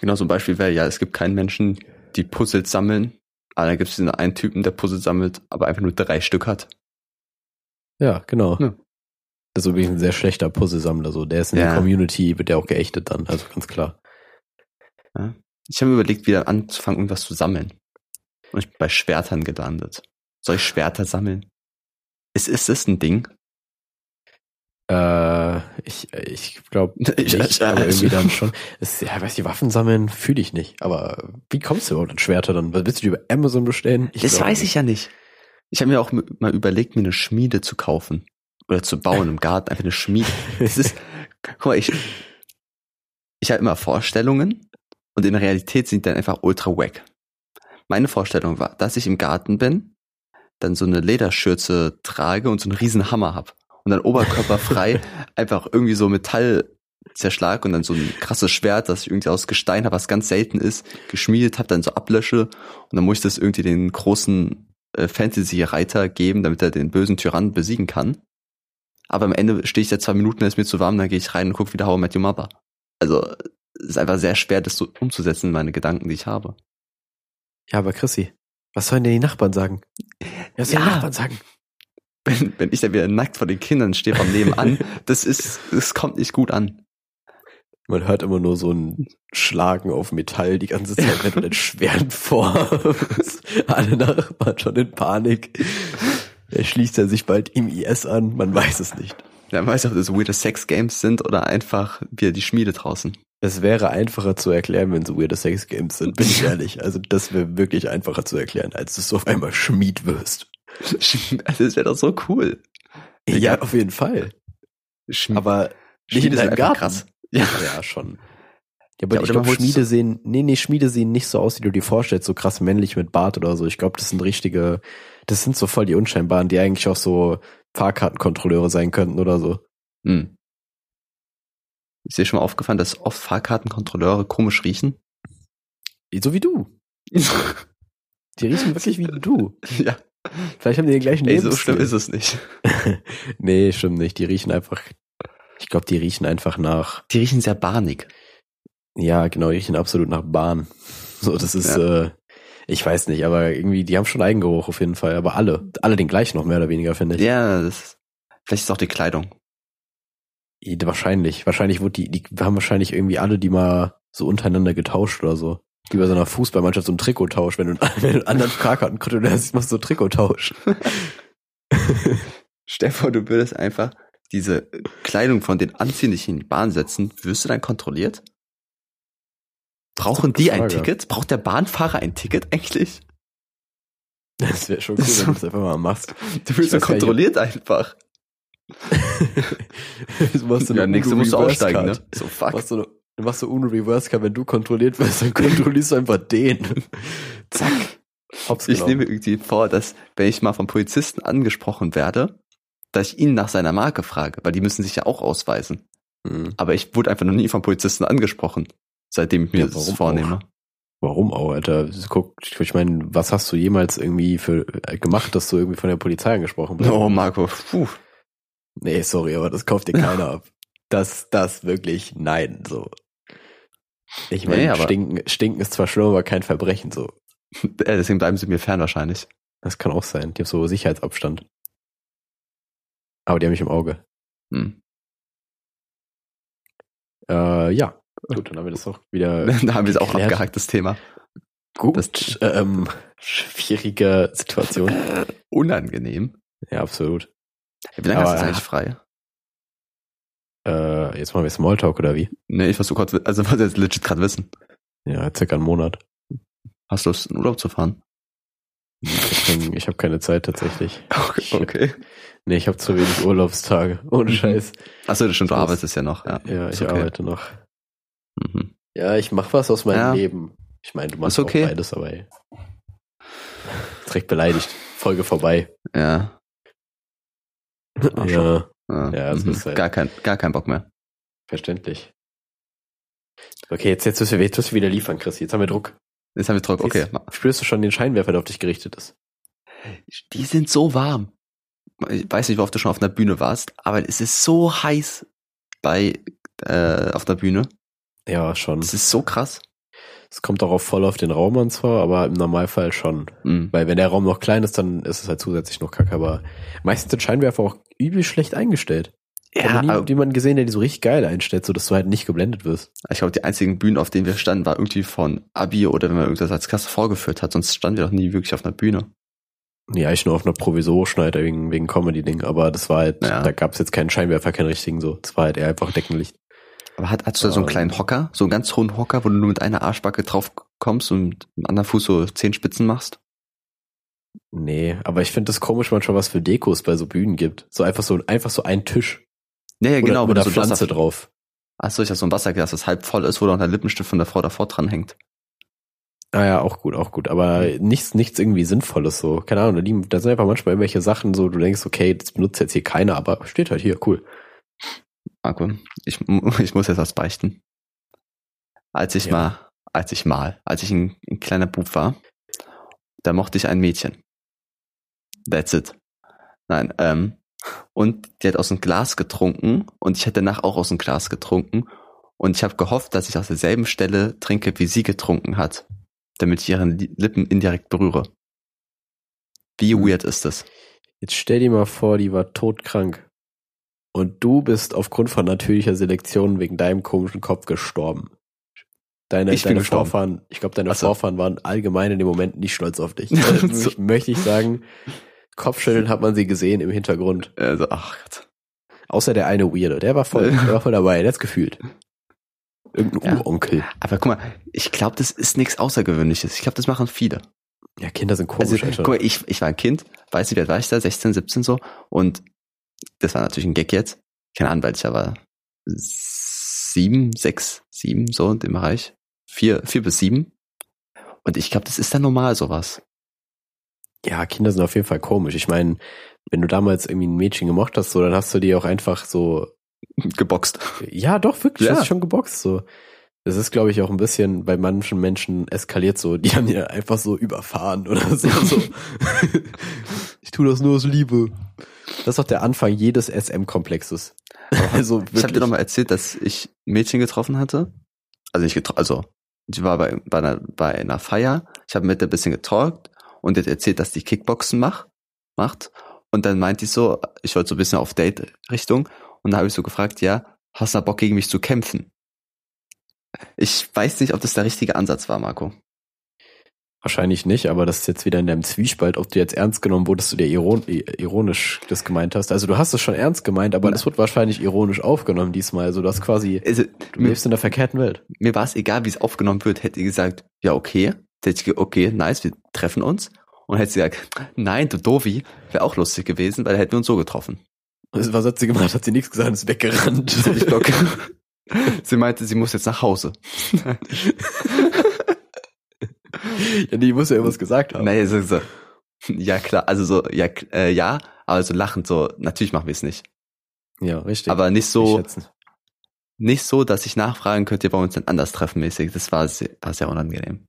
Genau so ein Beispiel wäre, ja, es gibt keinen Menschen, die Puzzles sammeln. Aber dann gibt es einen Typen, der Puzzle sammelt, aber einfach nur drei Stück hat. Ja, genau. Ja. Das ist übrigens ein sehr schlechter Puzzlesammler, so. Der ist in Ja. der Community, wird der auch geächtet dann, also ganz klar. Ich habe mir überlegt, wieder anzufangen, irgendwas zu sammeln. Und ich bin bei Schwertern gelandet. Soll ich Schwerter sammeln? Ist, ist das ein Ding? Äh, ich, ich glaube Ich- ich- aber ich- irgendwie dann schon. Es, ja, weiß die Waffen sammeln fühle ich nicht. Aber wie kommst du überhaupt an Schwerter dann? Was willst du die über Amazon bestellen? das glaub weiß nicht. ich ja nicht. Ich habe mir auch mal überlegt, mir eine Schmiede zu kaufen. Oder zu bauen im Garten, einfach eine Schmiede. Das ist, guck mal, ich, ich habe immer Vorstellungen und in der Realität sind die dann einfach ultra wack. Meine Vorstellung war, dass ich im Garten bin, dann so eine Lederschürze trage und so einen riesen Hammer hab und dann oberkörperfrei einfach irgendwie so Metall zerschlag und dann so ein krasses Schwert, das ich irgendwie aus Gestein habe, was ganz selten ist, geschmiedet habe, dann so ablösche und dann muss ich das irgendwie den großen äh, Fantasy-Reiter geben, damit er den bösen Tyrannen besiegen kann. Aber am Ende stehe ich da zwei Minuten, ist mir zu warm, dann gehe ich rein und gucke wieder How I Met Your Mother. Also es ist einfach sehr schwer, das so umzusetzen, meine Gedanken, die ich habe. Ja, aber Chrissy, was sollen denn die Nachbarn sagen? Was sollen die Ja. Nachbarn sagen? Wenn, wenn ich dann wieder nackt vor den Kindern stehe vom Nebenan, das ist, das kommt nicht gut an. Man hört immer nur so ein Schlagen auf Metall die ganze Zeit mit einem Schwert vor. Alle Nachbarn schon in Panik. Er schließt er sich bald im IS an, man weiß es nicht. Ja, weiß nicht, ob das weirde Sex-Games sind oder einfach wieder die Schmiede draußen. Es wäre einfacher zu erklären, wenn so weirde Sex Games sind, bin ich ehrlich. Also das wäre wirklich einfacher zu erklären, als dass du auf einmal Schmied wirst. Also, das wäre doch so cool. Ja, auf jeden Fall. Schmied, Aber nicht in Schmiede sind deinem Garten. krass. Ja. Ja, schon. Ja, aber Ja, ich man glaube, Schmiede so- sehen, nee, nee, Schmiede sehen nicht so aus, wie du dir vorstellst, so krass männlich mit Bart oder so. Ich glaube, das sind richtige, das sind so voll die Unscheinbaren, die eigentlich auch so Fahrkartenkontrolleure sein könnten oder so. Hm. Ist dir schon mal aufgefallen, dass oft Fahrkartenkontrolleure komisch riechen? So wie du. Die riechen wirklich wie du. ja. Vielleicht haben die den gleichen Ey, so schlimm ist es nicht. nee, stimmt nicht. Die riechen einfach, ich glaube, die riechen einfach nach, Die riechen sehr bahnig. ja, genau, die riechen absolut nach Bahn. So, das ist, äh, ich weiß nicht, aber irgendwie, die haben schon Eigengeruch auf jeden Fall, aber alle, alle den gleichen noch mehr oder weniger, finde ich. Ja, das, vielleicht ist auch die Kleidung. Wahrscheinlich. Wahrscheinlich wurde die, die haben wahrscheinlich irgendwie alle die mal so untereinander getauscht oder so. Wie bei so einer Fußballmannschaft so ein Trikottausch. Wenn du, wenn du einen anderen Fahrkarten kontrollierst, machst du so Trikottausch. Stell dir vor, du würdest einfach diese Kleidung von den anziehen, dich in die Bahn setzen. Wirst du dann kontrolliert? Brauchen die ein. Ticket? Braucht der Bahnfahrer ein Ticket eigentlich? Das wäre schon cool, wenn du das einfach mal machst. Du wirst nicht, kontrolliert einfach. du machst so ja, nächste musst du aussteigen, ne? So, Du fuck. machst so eine, du machst so Uno Reverse Card, wenn du kontrolliert wirst, dann kontrollierst du einfach den. Zack. Hops Ich genommen. nehme irgendwie vor, dass, wenn ich mal vom Polizisten angesprochen werde, dass ich ihn nach seiner Marke frage, weil die müssen sich ja auch ausweisen. Hm. Aber ich wurde einfach noch nie vom Polizisten angesprochen, seitdem ich mir Ja, das vornehme. Warum auch, Alter? Guck, ich meine, was hast du jemals irgendwie für äh, gemacht, dass du irgendwie von der Polizei angesprochen bist? Oh, Marco, puh. Nee, sorry, aber das kauft dir keiner ab. das, das wirklich, nein, so. Ich meine, Nee, stinken, stinken ist zwar schlimm, aber kein Verbrechen, so. Äh, Deswegen bleiben sie mir fern wahrscheinlich. Das kann auch sein. Die haben so Sicherheitsabstand. Aber die haben mich im Auge. Hm. Äh, ja. Gut, dann haben wir das auch wieder da haben wir es auch abgehakt, das Thema. gut. Das- ähm, schwierige Situation. Unangenehm. Ja, absolut. Wie lange hast du Aber- eigentlich frei? Äh, jetzt machen wir Smalltalk oder wie? Nee, ich versuche kurz, also wollte jetzt legit gerade wissen. Ja, circa einen Monat. Hast du Lust, in Urlaub zu fahren? Ich habe keine Zeit tatsächlich. Okay. Nee, ich habe zu wenig Urlaubstage. Ohne Scheiß. Achso, das stimmt, du arbeitest ja noch. Ja, Ja, ich okay. arbeite noch. Mhm. Ja, ich mache was aus meinem Ja. Leben. Ich meine, du machst okay. auch beides, aber ey. Direkt beleidigt. Folge vorbei. Ja. Arschloch. Ja, Ja, Ja, das mhm. ist halt- gar, kein, gar kein Bock mehr. verständlich. Okay, jetzt, jetzt, müssen wir, jetzt müssen wir wieder liefern, Chris. Jetzt haben wir Druck. Jetzt haben wir Druck. Okay. Siehst- Spürst du schon den Scheinwerfer, der auf dich gerichtet ist? Die sind so warm. Ich weiß nicht, wie oft du schon auf einer Bühne warst, aber es ist so heiß bei äh, auf der Bühne. Ja, schon. Es ist so krass. Es kommt darauf voll auf den Raum an zwar, aber im Normalfall schon. Mhm. Weil wenn der Raum noch klein ist, dann ist es halt zusätzlich noch kacke. Aber meistens sind Scheinwerfer auch übel schlecht eingestellt. Ich Ja, habe nie aber jemanden gesehen, der die so richtig geil einstellt, so dass du halt nicht geblendet wirst. ich glaube, die einzigen Bühnen, auf denen wir standen, war irgendwie von Abi oder wenn man irgendwas als Klasse vorgeführt hat. Sonst standen wir doch nie wirklich auf einer Bühne. Ja, ich nur auf einer provisorischen halt wegen, wegen Comedy-Ding, aber das war halt, Ja. da gab's jetzt keinen Scheinwerfer, keinen richtigen so. Das war halt eher einfach Deckenlicht. Aber hat, hast du da so einen Ähm. kleinen Hocker, so einen ganz hohen Hocker, wo du nur mit einer Arschbacke drauf kommst und mit dem anderen Fuß so zehn Spitzen machst? Nee, aber ich finde das komisch manchmal, was für Dekos bei so Bühnen gibt. So einfach so, einfach so ein Tisch. Ja, ja, genau, oder, wo oder so Pflanze Wasser, drauf. Achso, ich habe so ein Wasserglas, das halb voll ist, wo noch ein Lippenstift von der Frau davor dran hängt. Ah ja, auch gut, auch gut. Aber nichts, nichts irgendwie Sinnvolles so. Keine Ahnung, da, liegen, da sind einfach manchmal irgendwelche Sachen so, du denkst, okay, das benutzt jetzt hier keiner, aber steht halt hier, cool. Marco, ich, ich muss jetzt was beichten. Als ich Ja. mal, als ich mal, als ich ein, ein kleiner Bub war, da mochte ich ein Mädchen. That's it. Nein, ähm, und die hat aus dem Glas getrunken und ich hätte danach auch aus dem Glas getrunken und ich habe gehofft, dass ich aus derselben Stelle trinke, wie sie getrunken hat, damit ich ihren Li- Lippen indirekt berühre. Wie Hm. weird ist das? Jetzt stell dir mal vor, die war todkrank. Und du bist aufgrund von natürlicher Selektion wegen deinem komischen Kopf gestorben. Deine, Ich deine gestorben. Vorfahren, ich glaube, deine so. Vorfahren waren allgemein in dem Moment nicht stolz auf dich. Also, So. möchte- ich sagen, Kopfschütteln hat man sie gesehen im Hintergrund. Also, ach Gott. Außer der eine Weirdo, der war voll, der war voll dabei, der hat's gefühlt. Irgendein Ja. Uronkel. Aber guck mal, ich glaube, das ist nichts Außergewöhnliches. Ich glaube, das machen viele. Ja, Kinder sind komisch, Also, guck mal, ich, ich war ein Kind, weiß nicht, wie alt war ich da, 16, 17 so, und das war natürlich ein Gag jetzt. Keine Ahnung, weil ich aber sieben, sechs, sieben, so in dem Bereich. Vier, vier bis sieben. Und ich glaube, das ist dann normal, sowas. Ja, Kinder sind auf jeden Fall komisch. Ich meine, wenn du damals irgendwie ein Mädchen gemocht hast, so, dann hast du die auch einfach so, Geboxt. ja, doch, wirklich, Ja. hast du schon geboxt, so. Das ist, glaube ich, auch ein bisschen bei manchen Menschen eskaliert so. Die haben ja einfach so überfahren oder so. so. ich tue das nur aus Liebe. Das ist doch der Anfang jedes SM-Komplexes. Also Ich habe dir doch mal erzählt, dass ich ein Mädchen getroffen hatte. Also nicht getroffen, also sie war bei, bei, einer, bei einer Feier. Ich habe mit der ein bisschen getalkt und die hat erzählt, dass die Kickboxen mach, macht. Und dann meint die so, ich wollte so ein bisschen auf Date-Richtung. Und da habe ich so gefragt, ja, hast du Bock gegen mich zu kämpfen? Ich weiß nicht, ob das der richtige Ansatz war, Marco. Wahrscheinlich nicht, aber das ist jetzt wieder in deinem Zwiespalt, ob du jetzt ernst genommen wurdest, du dir iron ironisch das gemeint hast. Also du hast es schon ernst gemeint, aber Na. das wird wahrscheinlich ironisch aufgenommen diesmal. Also du hast quasi, Also, du mir, lebst in der verkehrten Welt. mir war es egal, wie es aufgenommen wird. Hätte die gesagt, ja, okay. Hätte ich gesagt, okay, nice, wir treffen uns. Und hätte sie gesagt, nein, du Dovi, wäre auch lustig gewesen, weil da hätten wir uns so getroffen. Also, Was hat sie gemacht? Hat sie nichts gesagt ist weggerannt. Ich glaube, sie meinte, sie muss jetzt nach Hause. ja, die muss ja irgendwas gesagt haben. Nee, so, so. Ja, klar, also so, ja, äh, ja, aber so lachend, so, natürlich machen wir es nicht. Ja, richtig. Aber nicht Ich so, nicht so, dass ich nachfragen könnte, wollen wir uns denn anders treffen mäßig. Das war sehr, war sehr unangenehm.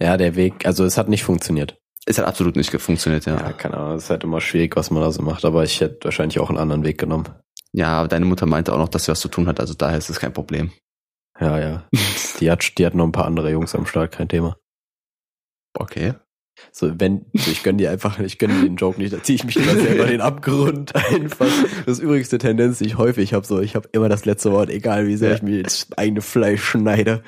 Ja, der Weg, also es hat nicht funktioniert. Es hat absolut nicht funktioniert, Ja, ja. keine Ahnung, es ist halt immer schwierig, was man da so macht, aber ich hätte wahrscheinlich auch einen anderen Weg genommen. Ja, aber deine Mutter meinte auch noch, dass sie was zu tun hat, also daher ist es kein Problem. Ja, ja. Die hat, die hat noch ein paar andere Jungs am Start, kein Thema. Okay. So, wenn, so ich gönn dir einfach, ich gönn dir den Joke nicht, da ziehe ich mich immer selber in den Abgrund einfach. Das ist übrigens eine Tendenz, die ich häufig habe, so, ich habe immer das letzte Wort, egal wie sehr Ja. ich mir das eigene Fleisch schneide.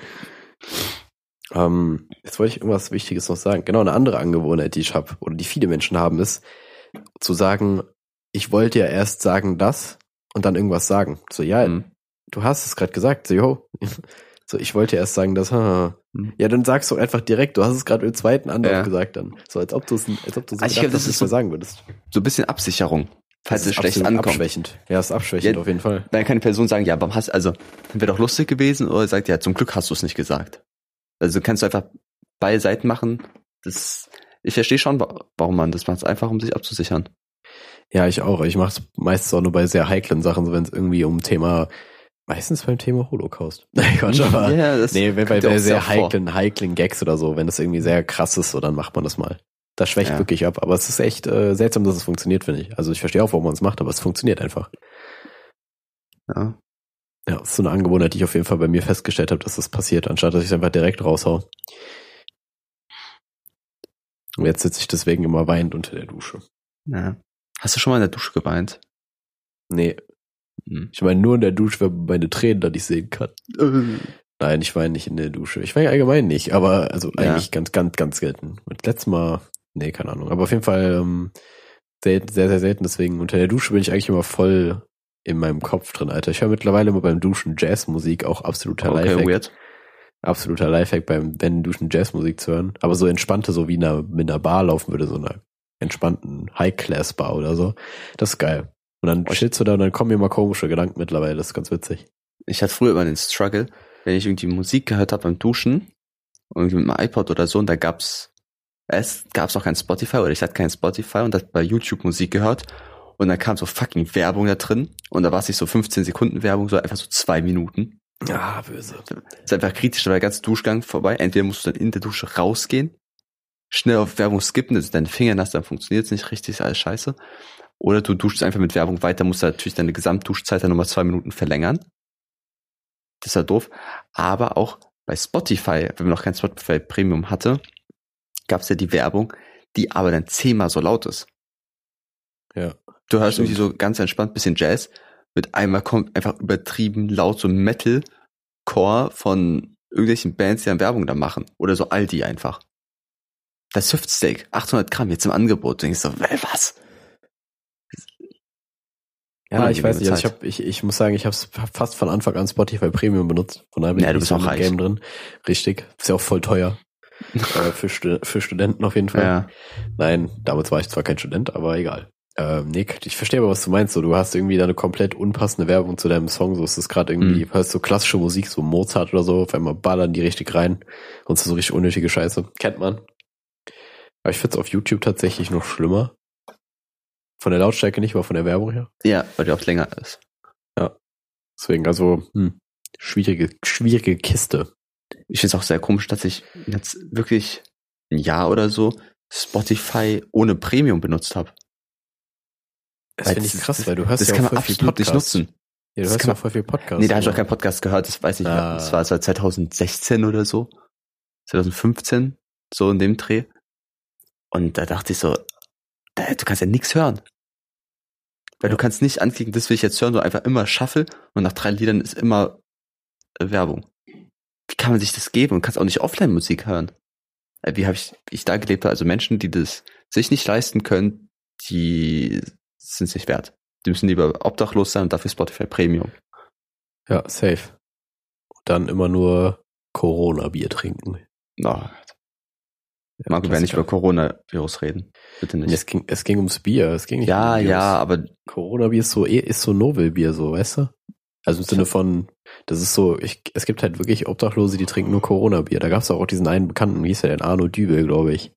Ähm, jetzt wollte ich irgendwas Wichtiges noch sagen. Genau, eine andere Angewohnheit, die ich habe, oder die viele Menschen haben, ist, zu sagen, ich wollte ja erst sagen das und dann irgendwas sagen. So, ja, Hm. du hast es gerade gesagt, so, yo. So, ich wollte erst sagen, das, ha. Hm. Ja, dann sagst du einfach direkt, du hast es gerade im zweiten Anlauf Ja. gesagt dann. So, als ob du es, als ob du es Also glaub, das ist so sagen würdest. So ein bisschen Absicherung, falls es schlecht ankommt. Abschwächend. Ja, ist abschwächend Ja. auf jeden Fall. Dann kann die Person sagen, ja, warum hast also wäre doch lustig gewesen oder sagt, ja, zum Glück hast du es nicht gesagt. Also kannst du einfach beide Seiten machen. Das, ich verstehe schon, wa- warum man das macht, einfach um sich abzusichern. Ja, ich auch. Ich mache es meistens auch nur bei sehr heiklen Sachen, so wenn es irgendwie um Thema, meistens beim Thema Holocaust. Nein, Quatsch, aber. Ja, das Nee, wenn bei, bei sehr vor. heiklen, heiklen Gags oder so, wenn das irgendwie sehr krass ist, so dann macht man das mal. Das schwächt Ja. wirklich ab. Aber es ist echt äh, seltsam, dass es funktioniert, finde ich. Also ich verstehe auch, warum man es macht, aber es funktioniert einfach. Ja. Ja, das ist so eine Angewohnheit, die ich auf jeden Fall bei mir festgestellt habe, dass das passiert, anstatt dass ich es einfach direkt raushau. Und jetzt sitze ich deswegen immer weinend unter der Dusche. ja. Hast du schon mal in der Dusche geweint? Nee, Hm. ich meine nur in der Dusche, wenn man meine Tränen da nicht sehen kann. Nein, ich weine nicht in der Dusche. Ich weine allgemein nicht, aber also Ja. eigentlich ganz, ganz, ganz selten. Und letztes Mal, nee, keine Ahnung. Aber auf jeden Fall ähm, selten, sehr, sehr selten. Deswegen unter der Dusche bin ich eigentlich immer voll in meinem Kopf drin, Alter. Ich höre mittlerweile immer beim Duschen Jazzmusik, auch absoluter Okay, Lifehack. weird. Absoluter Lifehack beim wenn Duschen Jazzmusik zu hören. Aber so entspannte, so wie in einer, mit einer Bar laufen würde, so einer entspannten High-Class-Bar oder so. Das ist geil. Und dann chillst du da und dann kommen mir mal komische Gedanken mittlerweile. Das ist ganz witzig. Ich hatte früher immer den Struggle, wenn ich irgendwie Musik gehört habe beim Duschen, irgendwie mit meinem iPod oder so, und da gab's, es gab's auch kein Spotify oder ich hatte kein Spotify und hab bei YouTube Musik gehört und dann kam so fucking Werbung da drin und da war es nicht so 15 Sekunden Werbung, sondern einfach so zwei Minuten. Ah, böse. Das ist einfach kritisch, da war der ganze Duschgang vorbei. Entweder musst du dann in der Dusche rausgehen, schnell auf Werbung skippen, sind deine Finger nass, dann funktioniert es nicht richtig, ist alles scheiße. Oder du duschst einfach mit Werbung weiter, musst du natürlich deine Gesamtduschzeit dann nochmal zwei Minuten verlängern. Das ist ja doof. Aber auch bei Spotify, wenn man noch kein Spotify Premium hatte, gab es ja die Werbung, die aber dann zehnmal so laut ist. Ja. Du hörst Stimmt. irgendwie so ganz entspannt bisschen Jazz, mit einmal kommt einfach übertrieben laut so Metal-Core von irgendwelchen Bands, die dann Werbung da machen. Oder so Aldi einfach. Das Hüftsteak, 800 Gramm, jetzt im Angebot. Du denkst so, äh, was? Ja, ich Unangenehme weiß nicht. Also ich, hab, ich, ich muss sagen, ich habe fast von Anfang an Spotify Premium benutzt. Von daher bin Ja, ich du bist so auch reich. Game drin. Richtig. Ist ja auch voll teuer. äh, für, Stu für Studenten auf jeden Fall. Ja. Nein, damals war ich zwar kein Student, aber egal. Ähm, Nick, ich verstehe aber, was du meinst. So, du hast irgendwie da eine komplett unpassende Werbung zu deinem Song. So ist es gerade irgendwie, Mhm. hörst du klassische Musik, so Mozart oder so, auf einmal ballern die richtig rein und es so richtig unnötige Scheiße. Kennt man. Aber ich find's auf YouTube tatsächlich noch schlimmer. Von der Lautstärke nicht, aber von der Werbung her. ja, weil die oft länger ist. Deswegen, also, hm, schwierige, schwierige Kiste. Ich finde es auch sehr komisch, dass ich jetzt wirklich ein Jahr oder so Spotify ohne Premium benutzt habe. Das finde ich krass, weil du hörst Das ja kann auch man absolut nicht nutzen. Ja, du Das hörst ja voll viel Podcast. Nee, da habe ich auch keinen Podcast gehört, das weiß ich nicht. Ah. Das war seit 2016 oder so. 2015, so in dem Dreh. Und da dachte ich so, du kannst ja nichts hören. Weil Ja. du kannst nicht anklicken, das will ich jetzt hören, sondern einfach immer Shuffle und nach drei Liedern ist immer äh, Werbung. Wie kann man sich das geben und kannst auch nicht Offline-Musik hören? Äh, Wie habe ich, ich da gelebt habe, also Menschen, die das sich nicht leisten können, die sind es nicht wert. Die müssen lieber obdachlos sein und dafür Spotify Premium. Ja, safe. Und dann immer nur Corona-Bier trinken. Na, Ja, Marco, wir nicht über Coronavirus reden. Bitte Nee, nicht. Es ging, es ging ums Bier. Es ging nicht Ja, um Bier. ja, aber Corona-Bier ist so, eh- ist so Novel-Bier, so, weißt du? Also im Sinne von, das ist so, ich, es gibt halt wirklich Obdachlose, die trinken nur Corona-Bier. Da gab es auch diesen einen Bekannten, wie hieß der denn? Arno Dübel, glaube ich.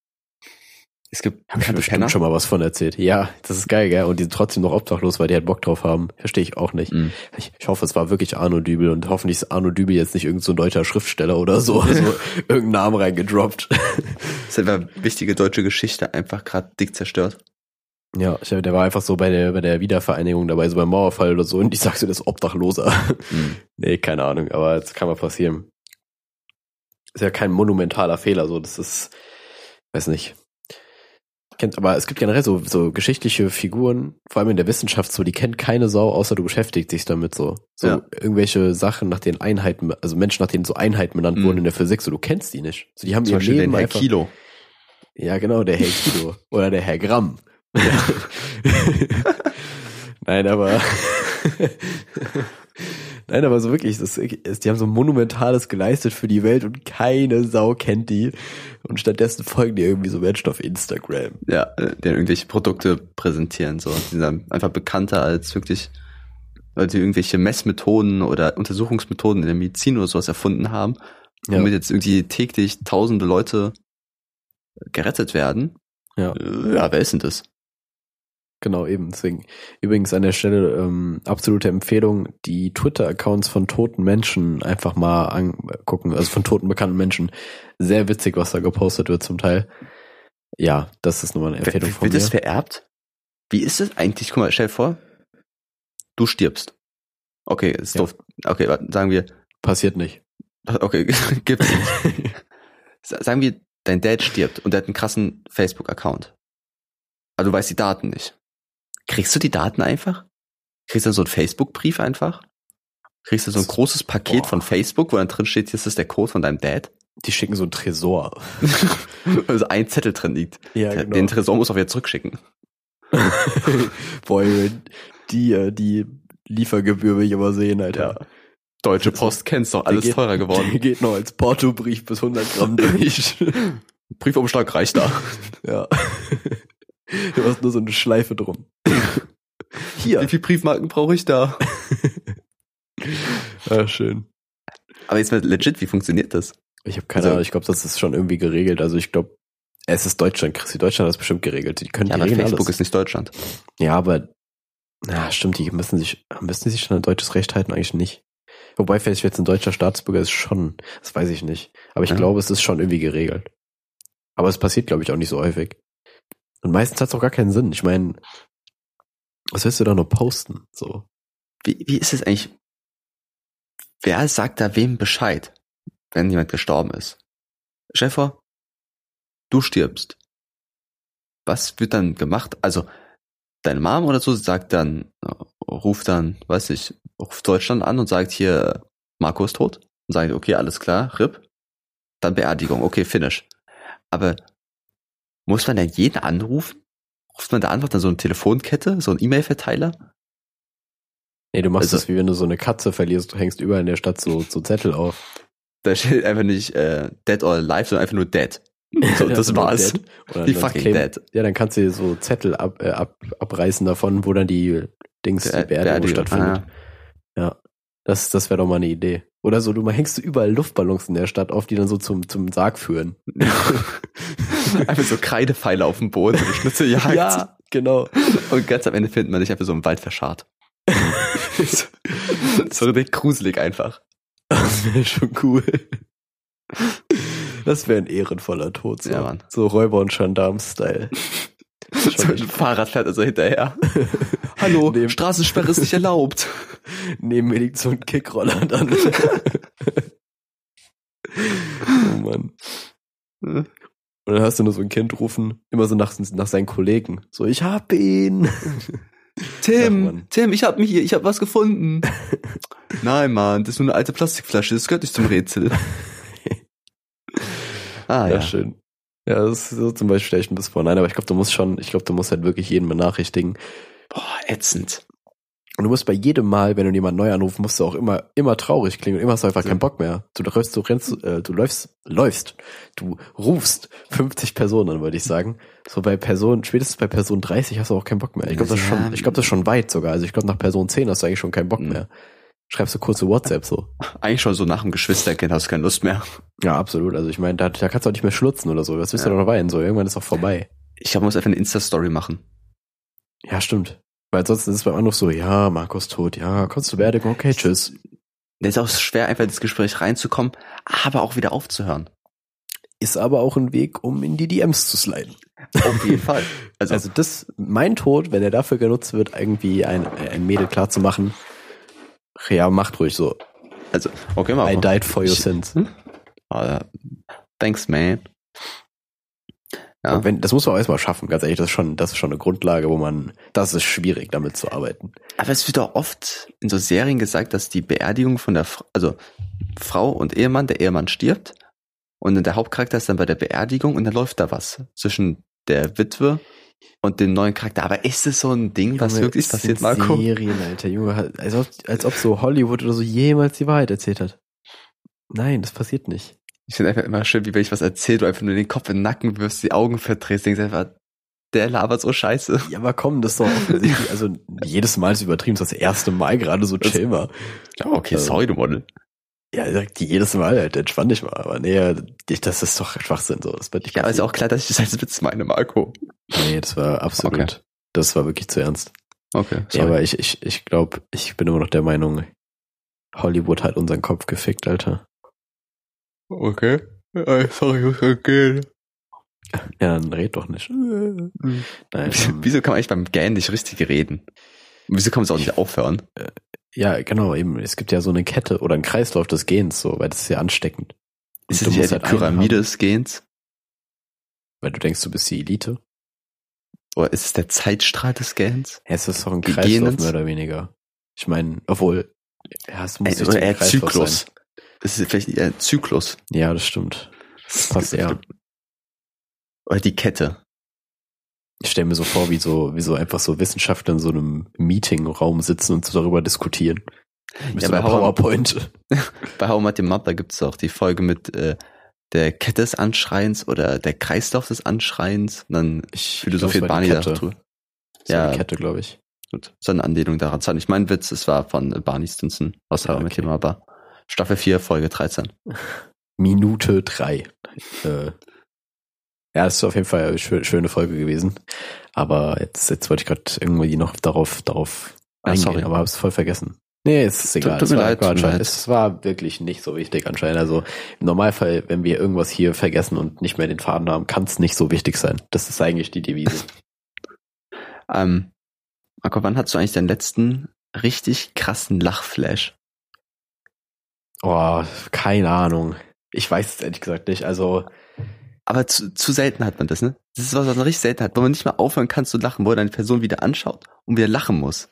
Es gibt Hab ich bestimmt Penner. schon mal was von erzählt. Ja, das ist geil, gell? Und die sind trotzdem noch obdachlos, weil die halt Bock drauf haben. Verstehe ich auch nicht. Mhm. Ich, ich hoffe, es war wirklich Arno Dübel und hoffentlich ist Arno Dübel jetzt nicht irgendein so ein deutscher Schriftsteller oder so, so irgendeinen Namen reingedroppt. Das ist einfach wichtige deutsche Geschichte einfach gerade dick zerstört. Ja, ich, der war einfach so bei der, bei der Wiedervereinigung dabei, so beim Mauerfall oder so, und ich sagte, das Obdachloser. Hm. nee, keine Ahnung, aber das kann mal passieren. Ist ja kein monumentaler Fehler, so, das ist, weiß nicht. Kennt, aber es gibt generell so, so geschichtliche Figuren, vor allem in der Wissenschaft, so, die kennt keine Sau, außer du beschäftigst dich damit so. So Ja. irgendwelche Sachen, nach denen Einheiten, also Menschen, nach denen so Einheiten benannt Mhm. wurden in der Physik, so, du kennst die nicht. So, die haben Zum ihr Beispiel Leben den Herr einfach. Kilo. Ja, genau, der Herr Kilo. Oder der Herr Gramm. Nein, aber. Nein, aber so wirklich, das ist, die haben so Monumentales geleistet für die Welt und keine Sau kennt die. Und stattdessen folgen die irgendwie so Menschen auf Instagram. Ja, äh, der irgendwelche Produkte präsentieren, so. Die sind einfach bekannter als wirklich, weil die irgendwelche Messmethoden oder Untersuchungsmethoden in der Medizin oder sowas erfunden haben, Ja. womit jetzt irgendwie täglich tausende Leute gerettet werden. Ja. Äh, Ja, wer ist denn das? Genau, eben. Deswegen. Übrigens an der Stelle ähm, absolute Empfehlung, die Twitter-Accounts von toten Menschen einfach mal angucken, also von toten bekannten Menschen. Sehr witzig, was da gepostet wird zum Teil. Ja, das ist nochmal eine Empfehlung von Wird mir. das vererbt? Wie ist es eigentlich? Guck mal, stell dir vor, du stirbst. Okay, ist Ja. doof. Okay, sagen wir, Passiert nicht. okay, gibt's nicht. Sa- Sagen wir, dein Dad stirbt und der hat einen krassen Facebook-Account. Aber du weißt die Daten nicht. Kriegst du die Daten einfach? Kriegst du so einen Facebook-Brief einfach? Kriegst du so ein großes Paket Boah. von Facebook, wo dann drin steht, das ist der Code von deinem Dad? Die schicken so einen Tresor. also ein Zettel drin liegt. Ja, genau. Den Tresor muss auch wieder zurückschicken. Boah, die, äh, die Liefergebühr will ich aber sehen, Alter. Deutsche Post kennst doch, alles geht- teurer geworden. geht noch als Portobrief bis 100 Gramm durch. Briefumschlag reicht da. ja. Du hast nur so eine Schleife drum. Hier. Wie viel Briefmarken brauche ich da? Ja, schön. Aber jetzt mal legit, wie funktioniert das? Ich habe keine Also- Ahnung, ich glaube, das ist schon irgendwie geregelt. Also ich glaube, es ist Deutschland, Christi. Deutschland hat das bestimmt geregelt. Die können Ja, die aber regeln Facebook alles. ist nicht Deutschland. Ja, aber na, stimmt, die müssen sich, müssen die sich schon an deutsches Recht halten? Eigentlich nicht. Wobei vielleicht jetzt ein deutscher Staatsbürger ist schon, das weiß ich nicht. Aber ich Ja. glaube, es ist schon irgendwie geregelt. Aber es passiert, glaube ich, auch nicht so häufig. Und meistens hat es auch gar keinen Sinn. Ich meine, was willst du da nur posten? So. Wie, wie ist es eigentlich? Wer sagt da wem Bescheid, wenn jemand gestorben ist? Schäfer, du stirbst. Was wird dann gemacht? Also, deine Mom oder so sagt dann, ruft dann, weiß ich, ruft Deutschland an und sagt hier, Marco ist tot. Und sagt, okay, alles klar, RIP. Dann Beerdigung, okay, finish. Aber muss man dann jeden anrufen? Ruft man da einfach dann so eine Telefonkette, so ein E-Mail-Verteiler? Nee, du machst Also- das wie wenn du so eine Katze verlierst, du hängst überall in der Stadt so, so Zettel auf. Da steht einfach nicht äh, Dead or Alive, sondern einfach nur Dead. So, Ja, das war's. Die fucking claim- Dead. Ja, dann kannst du so Zettel ab, äh, ab, abreißen davon, wo dann die Dings, die Be- Beerdigung stattfindet. ah. Ja. Das, das wäre doch mal eine Idee. Oder so, du mal hängst du überall Luftballons in der Stadt auf, die dann so zum, zum Sarg führen. einfach so Kreidepfeile auf dem Boden, so Schnitzeljagd. genau. Und ganz am Ende findet man dich einfach so im Wald verscharrt. so, so richtig gruselig einfach. Das wäre schon cool. Das wäre ein ehrenvoller Tod. So, Ja, Mann. so Räuber- und Gendarm-Style. So ein Fahrrad fährt also hinterher. Hallo, Neben- Straßensperre ist nicht erlaubt. Neben mir liegt so ein Kickroller dann. oh Mann. Und dann hast du nur so ein Kind rufen, immer so nach, nach seinen Kollegen. So, ich hab ihn. Ach, Tim, Mann. Tim, ich hab mich hier, ich hab was gefunden. Nein, Mann, das ist nur eine alte Plastikflasche, das gehört nicht zum Rätsel. ah, Ja, ja. schön. Ja, das ist so zum Beispiel stelle ich ein bisschen vor. Nein, aber ich glaube, du musst schon, ich glaube, du musst halt wirklich jeden benachrichtigen. Boah, ätzend. Und du musst bei jedem Mal, wenn du jemanden neu anrufst, musst du auch immer, immer traurig klingen und immer hast du einfach So. keinen Bock mehr. Du läufst, du rennst, äh, du läufst, läufst, du rufst 50 Personen an, würde ich sagen. So bei Person, spätestens bei Person 30 hast du auch keinen Bock mehr. Ich glaube, das ist Ja. schon, ich glaube, das ist schon weit sogar. Also ich glaube, nach Person 10 hast du eigentlich schon keinen Bock Mhm. Schreibst du kurze WhatsApp so. Eigentlich schon so nach dem Geschwisterkind hast du keine Lust mehr. Ja, absolut. Also ich meine, da, da kannst du auch nicht mehr schlutzen oder so. Das willst Ja. du doch noch weinen. So, irgendwann ist auch vorbei. Ich glaube, man muss einfach eine Insta-Story machen. Ja, stimmt. Weil ansonsten ist es beim Anruf so, ja, Markus tot, ja, kommst du Beerdigung, okay, tschüss. Es ist auch schwer, einfach ins Gespräch reinzukommen, aber auch wieder aufzuhören. Ist aber auch ein Weg, um in die DMs zu sliden. Auf jeden Fall. Also, also das, mein Tod, wenn er dafür genutzt wird, irgendwie ein, ein Mädel klar zu machen, ja, macht ruhig so. Also, okay, mal. I died for your sins. Hm? Uh, thanks, man. Ja. Wenn, das muss man auch erstmal schaffen, ganz ehrlich, das ist schon, das ist schon eine Grundlage, wo man, das ist schwierig, damit zu arbeiten. Aber es wird auch oft in so Serien gesagt, dass die Beerdigung von der, also Frau und Ehemann, der Ehemann stirbt und der Hauptcharakter ist dann bei der Beerdigung und dann läuft da was zwischen der Witwe und dem neuen Charakter. Aber ist es so ein Ding, was Junge, wirklich passiert, Marco? Serien, Alter, Junge, als ob, als ob so Hollywood oder so jemals die Wahrheit erzählt hat. Nein, das passiert nicht. Ich finde einfach immer schön, wie wenn ich was erzähle, du einfach nur den Kopf in den Nacken wirfst, die Augen verdrehst, denkst einfach, der labert so scheiße. Ja, aber komm, das ist doch offensichtlich, also jedes Mal ist übertrieben, das, das erste Mal gerade so chill war. Ja, okay, also, sorry, du Model. Ja, sagt jedes Mal, halt, entspann dich mal, aber nee, das ist doch Schwachsinn so. Das wird nicht ja, aber ist auch klar, dass ich das als Witz meine, Marco. Nee, das war absolut, okay. das war wirklich zu ernst. Okay, sorry. Ja, aber ich, ich, ich glaube, ich bin immer noch der Meinung, Hollywood hat unseren Kopf gefickt, Alter. Okay. Sorry, ich muss gehen. Ja, dann red doch nicht. Nein, ähm, Wieso kann man eigentlich beim Gähnen nicht richtig reden? Wieso kann man es auch nicht aufhören? Ja, genau, eben. Es gibt ja so eine Kette oder einen Kreislauf des Gehens, so, weil das ist ja ansteckend. Ist das ja die halt Pyramide des Gehens? Weil du denkst, du bist die Elite. Oder ist es der Zeitstrahl des Gehens? Ja, es ist doch ein Kreislauf, Gehenens? mehr oder weniger. Ich meine, obwohl, ja, es muss oder eher Zyklus. Sein. Es ist vielleicht eher Zyklus. Ja, das stimmt. Das passt eher. Oder die Kette. Ich stelle mir so vor, wie so, wie so einfach so Wissenschaftler in so einem Meetingraum sitzen und so darüber diskutieren. Mit ja, so bei PowerPoint. bei How Your Mother gibt es auch die Folge mit äh, der Kette des Anschreiens oder der Kreislauf des Anschreiens. Und dann ich philosophiert Barney darüber. Ja, Kette, glaube ich. Gut, so eine Anlehnung daran. Das war nicht mein Witz, es war von Barney Stinson aus How okay. Your Mother. Staffel 4, Folge 13. Minute 3. Äh, ja, das ist auf jeden Fall eine schöne Folge gewesen. Aber jetzt, jetzt wollte ich gerade irgendwie noch darauf, darauf ah, eingehen, sorry. aber habe es voll vergessen. Nee, es ist egal. Tut, tut es, war leid, leid. es war wirklich nicht so wichtig anscheinend. Also im Normalfall, wenn wir irgendwas hier vergessen und nicht mehr den Faden haben, kann es nicht so wichtig sein. Das ist eigentlich die Devise. ähm, Marco, wann hast du eigentlich deinen letzten richtig krassen Lachflash? Oh, keine Ahnung. Ich weiß es ehrlich gesagt nicht. Also. Aber zu, zu selten hat man das, ne? Das ist was, was man richtig selten hat, wo man nicht mal aufhören kann zu lachen, wo man eine Person wieder anschaut und wieder lachen muss.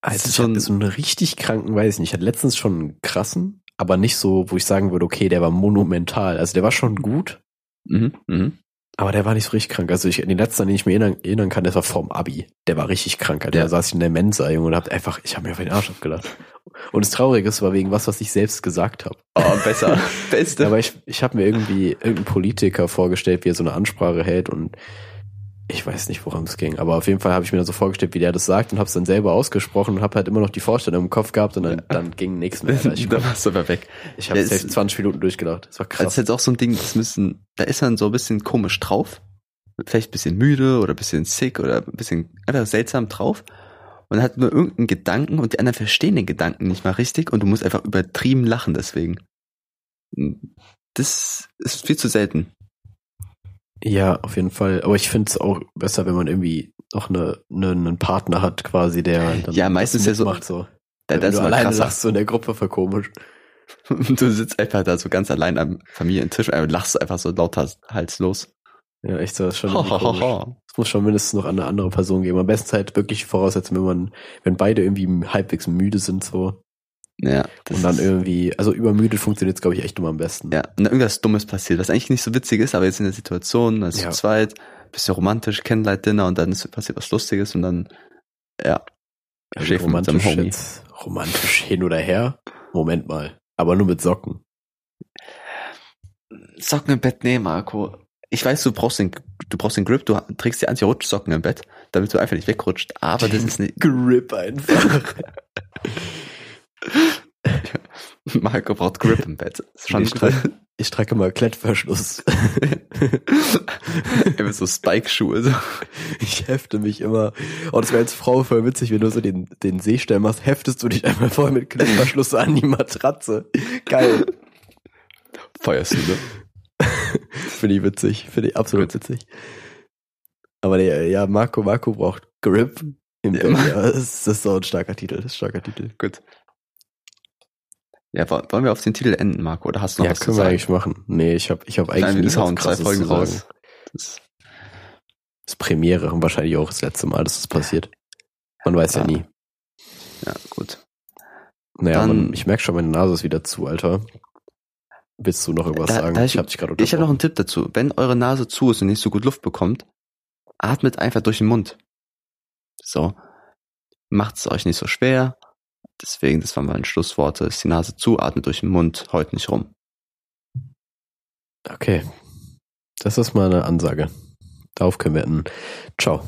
Also ich hatte so einen richtig kranken, weiß ich nicht. Ich hatte letztens schon einen krassen, aber nicht so, wo ich sagen würde, okay, der war monumental. Also der war schon gut. Mhm, mhm. Aber der war nicht so richtig krank. Also ich, den letzten, an den ich mir erinnern, erinnern kann, der war vorm Abi. Der war richtig krank. Der ja. saß ich in der Mensa, Junge, und hab einfach, ich habe mir auf den Arsch abgelacht. Und das Traurige ist, war wegen was, was ich selbst gesagt habe. Oh, besser. Beste. Aber ich, ich habe mir irgendwie irgendeinen Politiker vorgestellt, wie er so eine Ansprache hält und ich weiß nicht, worum es ging, aber auf jeden Fall habe ich mir dann so vorgestellt, wie der das sagt und habe es dann selber ausgesprochen und habe halt immer noch die Vorstellung im Kopf gehabt und dann, dann ging nichts mehr. Ich, da warst du aber weg. Ich habe selbst 20 Minuten durchgelacht. Das war krass. Das ist jetzt auch so ein Ding, das müssen, da ist man so ein bisschen komisch drauf. Vielleicht ein bisschen müde oder ein bisschen sick oder ein bisschen einfach seltsam drauf. Und dann hat nur irgendeinen Gedanken und die anderen verstehen den Gedanken nicht mal richtig und du musst einfach übertrieben lachen deswegen. Das ist viel zu selten. Ja, auf jeden Fall. Aber ich finde es auch besser, wenn man irgendwie noch eine, eine, einen Partner hat, quasi, der dann ja meistens ja so macht so. Da, das du alleine lachst, so in der Gruppe voll komisch. du sitzt einfach da so ganz allein am Familientisch und lachst einfach so lauter halslos. Ja, echt so, das ist schon Es muss schon mindestens noch eine andere Person geben. Am besten halt wirklich voraussetzen, wenn man, wenn beide irgendwie halbwegs müde sind, so. Ja. Und dann irgendwie, also übermüdet funktioniert es, glaube ich, echt immer am besten. Ja, und irgendwas Dummes passiert, was eigentlich nicht so witzig ist, aber jetzt in der Situation, also ja. zu zweit, bisschen romantisch, Candlelight-Dinner und dann ist passiert was Lustiges und dann, ja, ja Schäfer romantisch. Jetzt, romantisch hin oder her? Moment mal. Aber nur mit Socken. Socken im Bett, nee, Marco. Ich weiß, du brauchst den, du brauchst den Grip, du trägst die Anti-Rutschsocken im Bett, damit du einfach nicht wegrutscht, aber das ist nicht. Grip einfach. Marco braucht Grip im Bett. Schon ich, trage, ich trage mal Klettverschluss. immer so Spike-Schuhe. So. Ich hefte mich immer. Und es wäre als Frau voll witzig, wenn du so den, den Seestern machst, heftest du dich einmal voll mit Klettverschluss an die Matratze. Geil. Feierst du, ne? Finde ich witzig. Finde ich absolut witzig. Aber der, ja, Marco Marco braucht Grip. Im Ja. Belly. Ja, das ist so ein starker Titel. Das ist ein starker Titel. Gut. Ja, wo- wollen wir auf den Titel enden, Marco? Oder hast du noch Ja, was zu können wir sagen? eigentlich machen. Nee, ich habe ich hab eigentlich Nein, nichts hauen zwei Folgen sagen. raus. Das, ist Premiere und wahrscheinlich auch das letzte Mal, dass das passiert. Man weiß ja Ah. nie. ja, gut. Naja, Dann- man, ich merke schon, meine Nase ist wieder zu, Alter. Willst du noch irgendwas Da- sagen? da ich- hab dich gerade Ich habe noch einen Tipp dazu. Wenn eure Nase zu ist und nicht so gut Luft bekommt, atmet einfach durch den Mund. So. Macht es euch nicht so schwer. Deswegen, das waren meine Schlussworte. Ist die Nase zu, atmet durch den Mund, heult nicht rum. Okay. Das ist mal eine Ansage. Darauf können wir enden. Ciao.